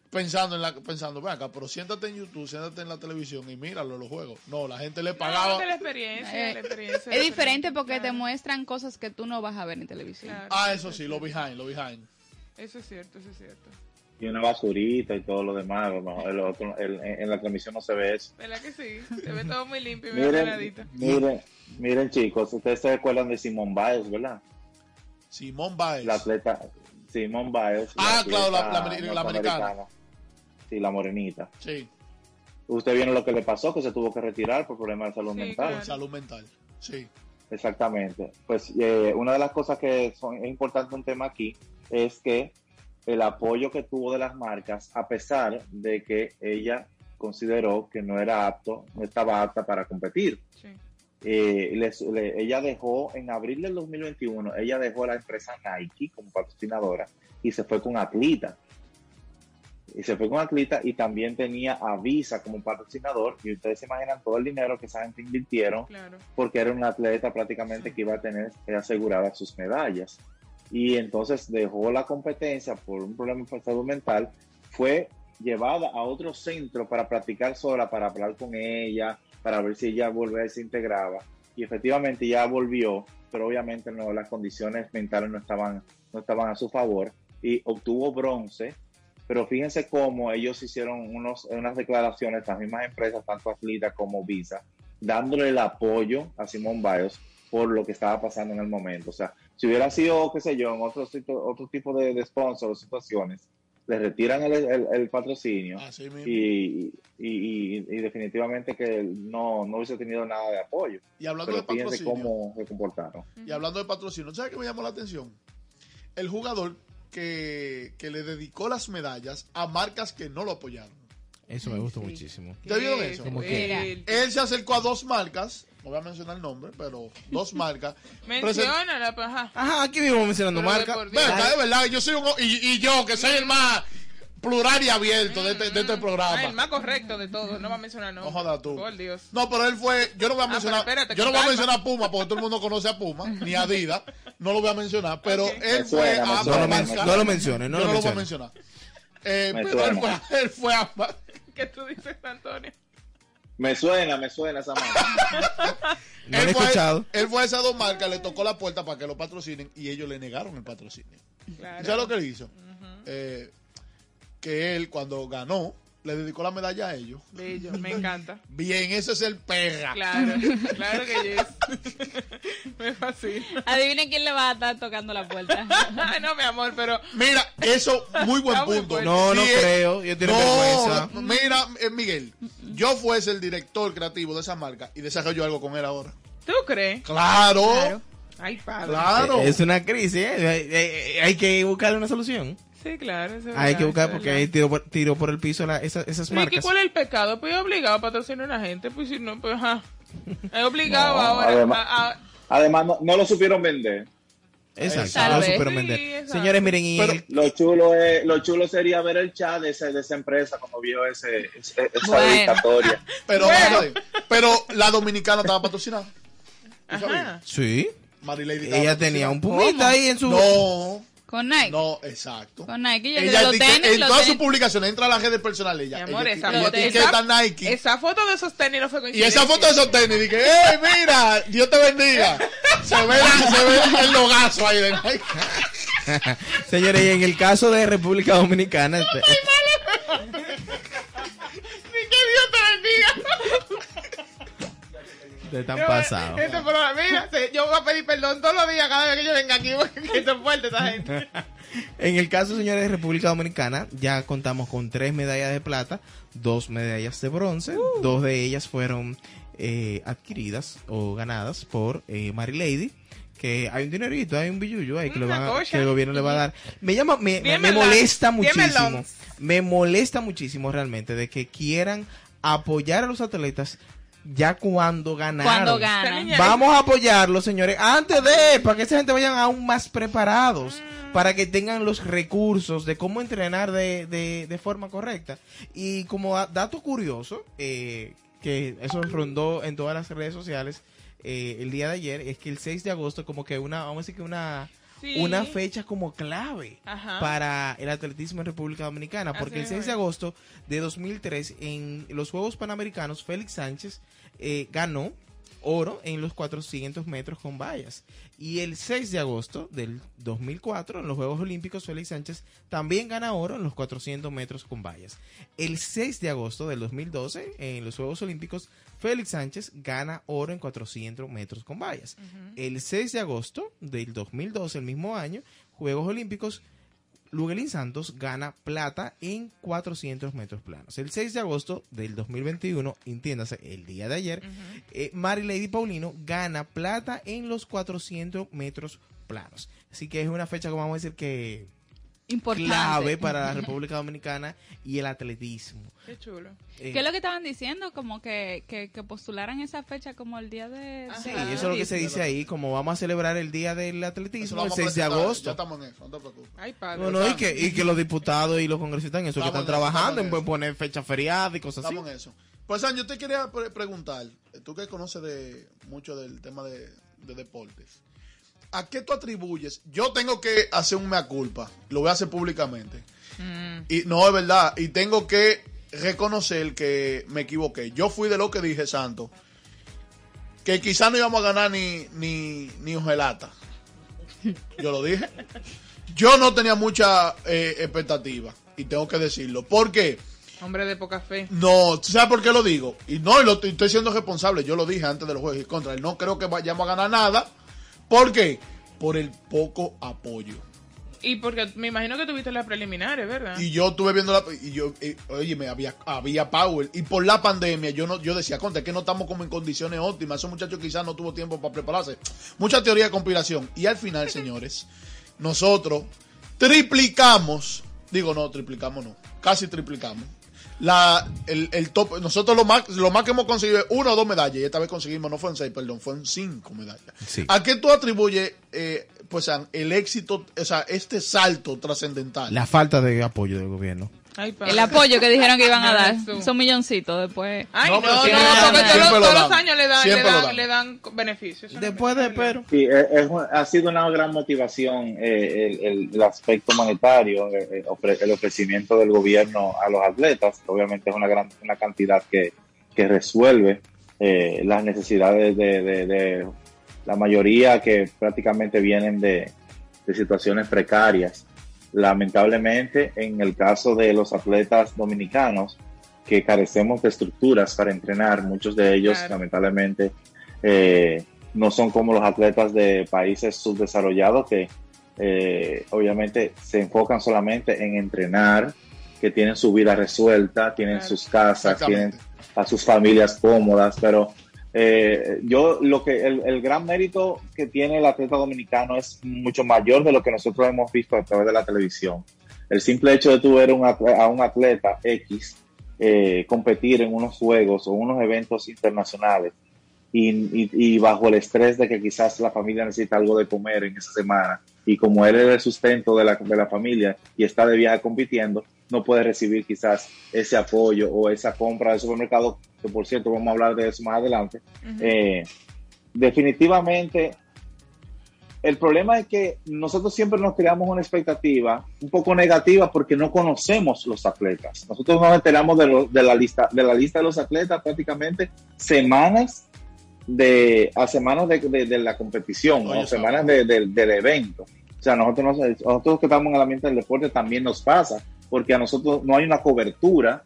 pensando en la pensando, ven acá, pero siéntate en YouTube, siéntate en la televisión y míralo los juegos. No, la gente le No, pagaba. de la experiencia, Eh, la experiencia. Es diferente porque te muestran cosas que tú no vas a ver en televisión. claro. Ah, eso sí, lo behind, lo behind. Eso es cierto, eso es cierto. Y una basurita y todo lo demás. mejor el otro- el- en, en la transmisión no se ve eso. ¿Verdad que sí? Se ve todo muy limpio y muy Miren, miren, miren chicos, ustedes se recuerdan de Simón Biles, ¿verdad? Simón Baez. La atleta Simón Biles. Ah, claro, la- atleta la la norteamericana. Sí, la morenita. Sí, Usted vieron lo que le pasó, que se tuvo que retirar por problemas de salud Sí, mental. claro. salud mental. Sí. Exactamente. Pues eh, una de las cosas que son, es importante un tema aquí es que el apoyo que tuvo de las marcas, a pesar de que ella consideró que no era apto, no estaba apta para competir. Sí. Eh, les- le- ella dejó, en abril del 2021, ella dejó la empresa Nike como patrocinadora y se fue con Atlita. Y se fue con Atlita y también tenía a Visa como patrocinador. Y ustedes se imaginan todo el dinero que esa gente invirtieron Claro. porque era un atleta prácticamente que iba a tener aseguradas sus medallas. Y entonces dejó la competencia por un problema de salud mental, fue llevada a otro centro para practicar sola, para hablar con ella, para ver si ella volvía y se integraba. Y efectivamente ya volvió, pero obviamente no, las condiciones mentales no estaban, no estaban a su favor y obtuvo bronce. Pero fíjense cómo ellos hicieron unos, unas declaraciones, las mismas empresas, tanto Atleta como Visa, dándole el apoyo a Simón Biles por lo que estaba pasando en el momento. O sea, si hubiera sido, qué sé yo, en otro, otro tipo de, de sponsor o situaciones, le retiran el, el- el patrocinio Así mismo. y, y, y- y definitivamente que no, no hubiese tenido nada de apoyo. Y hablando Pero de patrocinio. cómo se comportaron. Y hablando de patrocinio, ¿sabes qué me llamó la atención? El jugador que, que le dedicó las medallas a marcas que no lo apoyaron. Eso me gustó sí. muchísimo. ¿Ya vieron eso? Como que- fuerte. Él se acercó a dos marcas, no voy a mencionar el nombre, pero dos marcas. Present- Menciona la paja. Ajá, aquí mismo mencionando Pero de verdad, yo soy un. Y, y yo, que soy el más plural y abierto de este, de este Ah, el programa. más correcto de todos. No va a mencionar no. Jodas tú. Por Dios. No, pero él fue. Yo no voy a Ah, mencionar. espérate, yo no voy a mencionar a Puma porque todo el mundo conoce a Puma, ni a Adidas. No lo voy a mencionar, pero él Me fue suena, a No lo, me men- suena. no lo menciones, no yo lo no lo voy a menciones. mencionar. Eh, pero él fue, él fue a. ¿Qué tú dices, Antonio? Me suena, me suena esa marca. No lo he él, fue, escuchado. él fue a esas dos marcas, le tocó la puerta para que lo patrocinen y ellos le negaron el patrocinio. Claro. ¿Sabes lo que él hizo? Eh, que él, cuando ganó le dedicó la medalla a ellos. Bello, me encanta. Bien, ese es el perra. Claro, claro que yes. me fascina. Adivinen quién le va a estar tocando la puerta. No, mi amor, pero Mira, eso, muy buen muy punto. fuerte. No, no creo. Yo No, vergüenza. mira, eh, Miguel, yo fuese el director creativo de esa marca y desarrollo algo con él ahora. ¿tú crees? Claro, Claro. claro. Ay, padre. Es una crisis, ¿eh? Hay- hay- Hay que buscarle una solución. Sí, claro. eso es Hay que buscar porque ahí tiró por, tiró por el piso la- esa- esas ¿Y qué- marcas. cuál es el pecado? Pues es obligado a patrocinar a una gente, pues si no, pues ajá. Es obligado No, ahora además- a, a- Además, no, no lo supieron vender. Exacto, no vez. supieron vender. Señores, miren, y Pero- el- Lo chulo, es, lo chulo sería ver el chat de, ese- de esa empresa cuando vio ese, ese- esa Bueno. dedicatoria. Pero, Bueno. pero la dominicana estaba patrocinada. Ajá. sí, Marilady ella tenía un pumita ahí en su... No, Con Nike. no, exacto. Con Nike. Yo Ella los tenis, en los todas sus publicaciones entra a las redes personales ella. Mi amor, ella, esa ella foto- etiqueta esa- Nike. Esa foto de esos tenis no fue Y coincidencia. esa foto de esos tenis, dije, ¡Ey, mira! Dios te bendiga. Se ve, se ve el logazo ahí de Nike. Señores, y en el caso de República Dominicana... este- Te están mira, se- yo voy a pedir perdón todos los días cada vez que yo venga aquí porque esto es fuerte esta gente. En el caso, señores, de República Dominicana, ya contamos con tres medallas de plata, dos medallas de bronce, Uh. dos de ellas fueron eh, adquiridas o ganadas por eh, Mary Lady. Que hay un dinerito, hay un billuyo ahí que, a- el gobierno le va a dar. Me llama, me, molesta muchísimo. Me molesta muchísimo realmente de que quieran apoyar a los atletas ya cuando ganaron. Cuando ganan. Vamos a apoyarlos, señores, antes de, para que esa gente vayan aún más preparados, para que tengan los recursos de cómo entrenar de, de, de forma correcta. Y como da- dato curioso, eh, que eso rondó en todas las redes sociales eh, el día de ayer, es que el 6 de agosto como que una, vamos a decir que una... Sí. Una fecha como clave Ajá. para el atletismo en República Dominicana, Así porque el es, 6 de agosto de 2003 en los Juegos Panamericanos, Félix Sánchez eh, ganó oro en los 400 metros con vallas. Y el 6 de agosto del 2004, en los Juegos Olímpicos, Félix Sánchez también gana oro en los 400 metros con vallas. El 6 de agosto del 2012, en los Juegos Olímpicos, Félix Sánchez gana oro en 400 metros con vallas. El 6 de agosto del 2012, el mismo año, Juegos Olímpicos, Luguelín Santos gana plata en 400 metros planos. El 6 de agosto del 2021, entiéndase, el día de ayer, eh, Mary Lady Paulino gana plata en los 400 metros planos. Así que es una fecha, como vamos a decir, que Importante. clave para la República Dominicana y el atletismo. Qué chulo. Eh, ¿Qué es lo que estaban diciendo? Como que, que, que postularan esa fecha como el día de... Ajá. Sí, eso es lo que se dice ahí, como vamos a celebrar el día del atletismo, el vamos a 6 de presentar, Ya agosto. estamos en eso, no te preocupes. Ay, padre. No, no, y que, y que los diputados y los congresistas en eso, que Estamos están en eso, trabajando en en poner fecha feriada y cosas así. Estamos en eso. Pues, San, yo te quería pre- preguntar, tú que conoces de mucho del tema de, de deportes, ¿a qué tú atribuyes? Yo tengo que hacer un mea culpa, lo voy a hacer públicamente. Mm. Y no, es verdad, y tengo que reconocer que me equivoqué. Yo fui de lo que dije, Santo, que quizás no íbamos a ganar ni, ni, ni un gelata. Yo lo dije. Yo no tenía mucha eh, expectativa, y tengo que decirlo. ¿Por qué? Hombre de poca fe. No, ¿tú sabes por qué lo digo? Y no, y lo estoy, siendo responsable. Yo lo dije antes de los juegos y contra. No creo que vayamos a ganar nada. ¿Por qué? Por el poco apoyo. Y porque me imagino que tuviste las preliminares, ¿verdad? Y yo estuve viendo la. Y yo, eh, oye, me había, había power. Y por la pandemia, yo no yo decía, contra, es que no estamos como en condiciones óptimas. Esos muchachos quizás no tuvo tiempo para prepararse. Mucha teoría de conspiración. Y al final, señores, nosotros triplicamos. Digo, no, triplicamos no. Casi triplicamos. La, el, el top, nosotros lo más, lo más que hemos conseguido es una o dos medallas. Y esta vez conseguimos, no fueron seis, perdón, fueron cinco medallas. Sí. ¿A qué tú atribuyes, eh, pues, el éxito, o sea, este salto trascendental? La falta de apoyo del gobierno. Ay. El apoyo que dijeron que iban a dar. Son milloncitos después. Ay, No, no, porque todos, los- lo todos dan. los años le dan, le dan, dan. le dan beneficios. No Después de, pero... Sí, es- es un- ha sido una gran motivación eh, el, el- el aspecto monetario, eh, eh, el ofrecimiento del gobierno a los atletas, obviamente es una gran una cantidad que, que resuelve eh, las necesidades de, de- de la mayoría que prácticamente vienen de, de situaciones precarias. Lamentablemente, en el caso de los atletas dominicanos, que carecemos de estructuras para entrenar. Muchos de ellos, Claro. lamentablemente, eh, no son como los atletas de países subdesarrollados que eh, obviamente se enfocan solamente en entrenar, que tienen su vida resuelta, tienen Claro. sus casas, tienen a sus familias cómodas, pero eh, yo lo que el, gran mérito que tiene el atleta dominicano es mucho mayor de lo que nosotros hemos visto a través de la televisión. El simple hecho de tú ver un a un atleta X eh, competir en unos juegos o unos eventos internacionales y, bajo el estrés de que quizás la familia necesita algo de comer en esa semana y como él es el sustento de la, de la familia y está de viaje compitiendo, no puede recibir quizás ese apoyo o esa compra del supermercado, que por cierto vamos a hablar de eso más adelante. Eh, definitivamente, el problema es que nosotros siempre nos creamos una expectativa un poco negativa porque no conocemos los atletas. Nosotros nos enteramos de, lo- de la lista de la lista de los atletas prácticamente semanas de a semanas de, de- de la competición Oye, o semanas de- de- del evento. O sea, nosotros, nos- nosotros que estamos en el ambiente del deporte también nos pasa porque a nosotros no hay una cobertura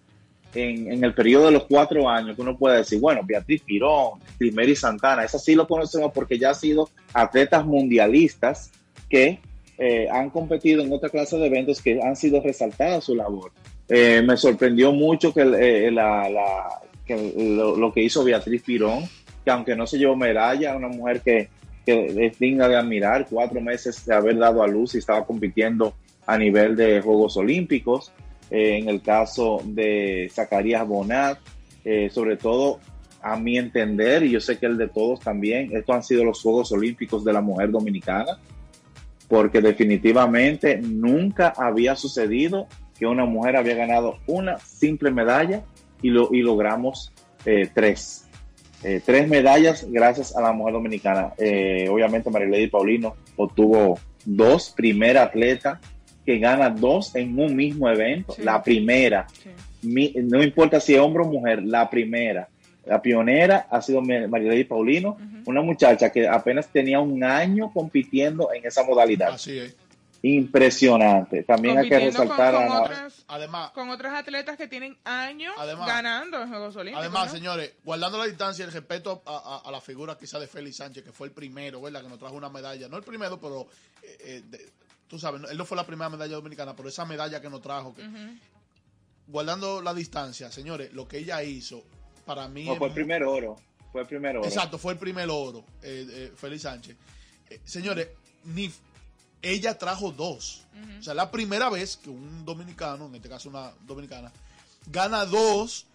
en, el periodo de los cuatro años que uno puede decir, bueno, Beatriz Pirón, Timeri Santana, esas sí lo conocemos porque ya han sido atletas mundialistas que eh, han competido en otra clase de eventos que han sido resaltadas su labor. Eh, me sorprendió mucho que, eh, la- que lo, lo que hizo Beatriz Pirón, que aunque no se llevó medalla, una mujer que, que es digna de admirar, cuatro meses de haber dado a luz y estaba compitiendo a nivel de Juegos Olímpicos. Eh, en el caso de Zacarías Bonat, eh, sobre todo a mi entender, y yo sé que el de todos también, estos han sido los Juegos Olímpicos de la mujer dominicana, porque definitivamente nunca había sucedido que una mujer había ganado una simple medalla y, lo, y logramos eh, tres. Tres medallas gracias a la mujer dominicana. Eh, obviamente Marilady Paulino obtuvo dos, primera atleta que gana dos en un mismo evento, Sí. la primera Sí. mi- no importa si es hombre o mujer, la primera, la pionera ha sido Ma- Marilady Paulino, una muchacha que apenas tenía un año compitiendo en esa modalidad. Así es. Impresionante. También hay que con- resaltar con a la- otras- Además, con otros atletas que tienen años Además- ganando en Juegos Olímpicos. Además, ¿no? señores, guardando la distancia y el respeto a, a- a la figura quizá de Félix Sánchez, que fue el primero, ¿verdad? Que nos trajo una medalla. No el primero, pero eh, eh, de- tú sabes, no- él no fue la primera medalla dominicana, pero esa medalla que nos trajo, que, guardando la distancia, señores, lo que ella hizo, para mí... No, fue el primer oro. Fue el primer oro. Exacto, fue el primer oro, eh, eh, Félix Sánchez. Eh, señores, ni ella trajo dos. O sea, la primera vez que un dominicano, en este caso una dominicana, gana dos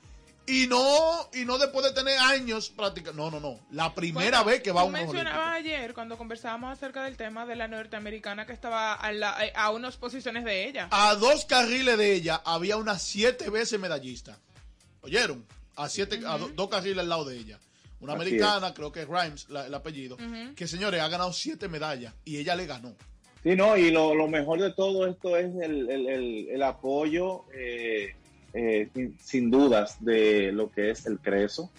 y no y no después de tener años practicando. No, no, no. La primera Bueno, vez que va a un mencionabas ayer cuando conversábamos acerca del tema de la norteamericana que estaba a, la- eh, a unas posiciones de ella. A dos carriles de ella había una siete veces medallista. ¿Oyeron? A siete, a do- dos carriles al lado de ella. Una Así americana, creo que es Grimes, la- el apellido, que señores ha ganado siete medallas y ella le ganó. Sí, no, y lo, lo mejor de todo esto es el, el- el- el apoyo, eh, eh, sin, sin dudas, de lo que es el Creso,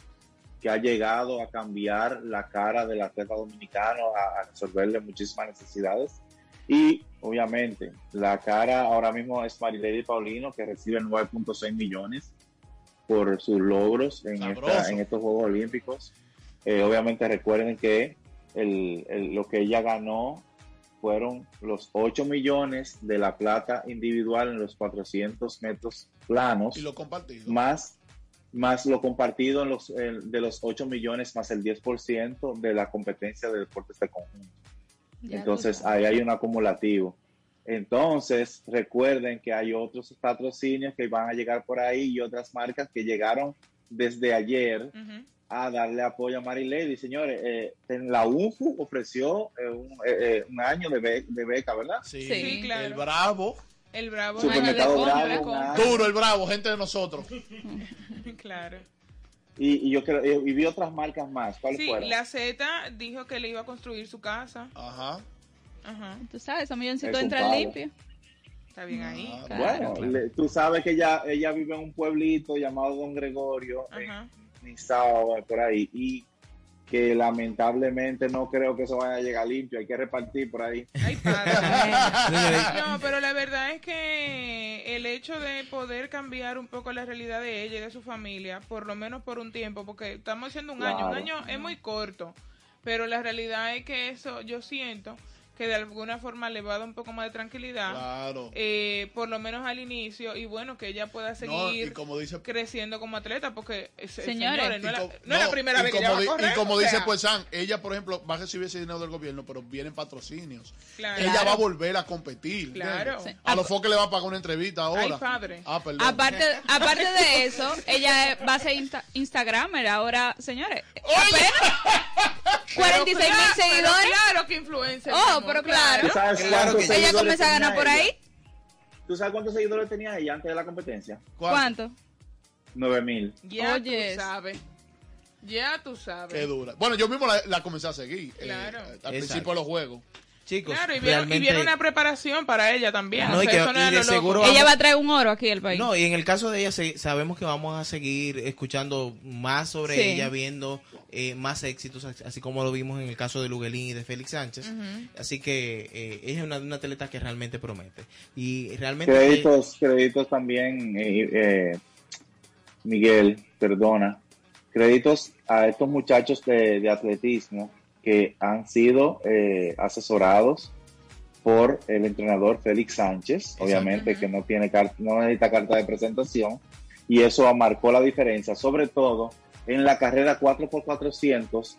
que ha llegado a cambiar la cara del atleta dominicano, a, a resolverle muchísimas necesidades. Y obviamente, la cara ahora mismo es Marilady Paulino, que recibe 9.6 millones por sus logros en, esta- en estos Juegos Olímpicos. Eh, obviamente recuerden que el- el- lo que ella ganó fueron los 8 millones de la plata individual en los 400 metros planos, Y lo compartido. más, más lo compartido en los, el- de los 8 millones más el 10% de la competencia de deportes de conjunto. Ya Entonces sabes. ahí hay un acumulativo. Entonces recuerden que hay otros patrocinios que van a llegar por ahí y otras marcas que llegaron desde ayer Ujú. a darle apoyo a Mary Lady. Señores, eh, en la UFU ofreció eh, un, eh, eh, un año de, be- de beca, ¿verdad? Sí, Sí, claro. el bravo. El Bravo. Supermercado de Bravo, compra. Duro el bravo, gente de nosotros. claro. Y, y yo creo, y vi otras marcas más. ¿Cuáles Sí, fueron? la Z dijo que le iba a construir su casa. Ajá. Ajá. Tú sabes, Es un entran pavo. limpios. Está bien ahí. Ah, Claro, bueno, claro. le- tú sabes que ella, ella vive en un pueblito llamado Don Gregorio, Ajá. en Nizao, por ahí. Y que lamentablemente no creo que eso vaya a llegar limpio, hay que repartir por ahí. Ay, padre. Señores, No, pero la verdad es que el hecho de poder cambiar un poco la realidad de ella y de su familia, por lo menos por un tiempo, porque estamos haciendo un año, un año es muy corto, pero la realidad es que eso yo siento que de alguna forma le va a dar un poco más de tranquilidad, Claro. eh, por lo menos al inicio, y bueno, que ella pueda seguir y como dice creciendo como atleta, porque se- Señores, no, es la, no primera vez que ella va a di- correr. Y como dice sea, pues San, ella por ejemplo va a recibir ese dinero del gobierno, pero vienen patrocinios. Claro. Ella va a volver a competir. Claro. ¿entiendes? A los foques le va a pagar una entrevista ahora. Ay, padre. Ah, perdón. Aparte, aparte de eso, ella va a ser insta Instagramer ahora, señores. Apenas 46 mil seguidores. claro que influencer. Oh, pero claro. ¿Tú sabes Claro cuántos que sí. Ella comienza a ganar por ella? ahí. ¿Tú sabes cuántos seguidores tenía ella antes de la competencia? ¿Cuánto? ¿Cuánto? 9 mil. Ya Oyes. tú sabes. Ya tú sabes. Qué dura. Bueno, yo mismo la, la comencé a seguir. eh, Claro. al Exacto. principio de los juegos. Chicos, Claro, y vieron, y realmente... vieron una preparación para ella también. No, o y sea, que- eso no y era de lo loco. seguro Ella va a traer un oro aquí al país. No, y en el caso de ella se- sabemos que vamos a seguir escuchando más sobre Sí. ella, viendo eh, más éxitos, así- como lo vimos en el caso de Luguelín y de Félix Sánchez. Así que eh, ella es una, una atleta que realmente promete. Y realmente... Créditos, créditos también, eh, eh, Miguel, perdona. Créditos a estos muchachos de, de atletismo que han sido eh, asesorados por el entrenador Félix Sánchez, obviamente que no tiene no necesita carta de presentación y eso marcó la diferencia, sobre todo en la carrera 4x400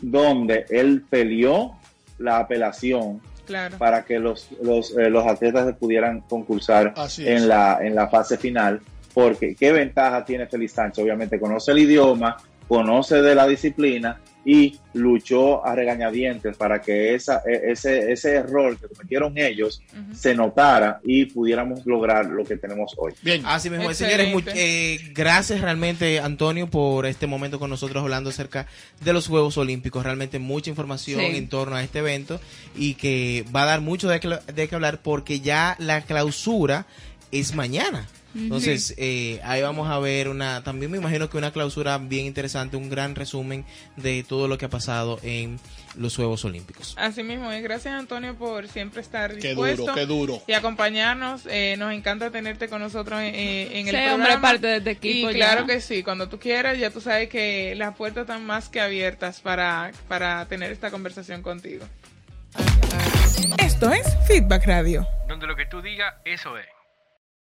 donde él peleó la apelación Claro. para que los, los, eh, los atletas pudieran concursar en la, en la fase final. Porque qué ventaja tiene Félix Sánchez. Obviamente conoce el idioma, conoce de la disciplina y luchó a regañadientes para que esa, e- ese, ese error que cometieron ellos se notara y pudiéramos lograr lo que tenemos hoy. Bien. Así mismo, Excelente. señores, eh, gracias realmente Antonio por este momento con nosotros hablando acerca de los Juegos Olímpicos. Realmente mucha información Sí. en torno a este evento y que va a dar mucho de que, de qué hablar porque ya la clausura es mañana. Entonces, eh, ahí vamos a ver una, también me imagino que una clausura bien interesante, un gran resumen de todo lo que ha pasado en los Juegos Olímpicos. Así mismo, y gracias Antonio por siempre estar Qué dispuesto duro, qué duro. y acompañarnos. Eh, nos encanta tenerte con nosotros eh, en el Sí, programa. hombre, parte de este equipo Y ya. claro que sí, cuando tú quieras, ya tú sabes que las puertas están más que abiertas para, para tener esta conversación contigo. Esto es Feedback Radio. Donde lo que tú digas, eso es.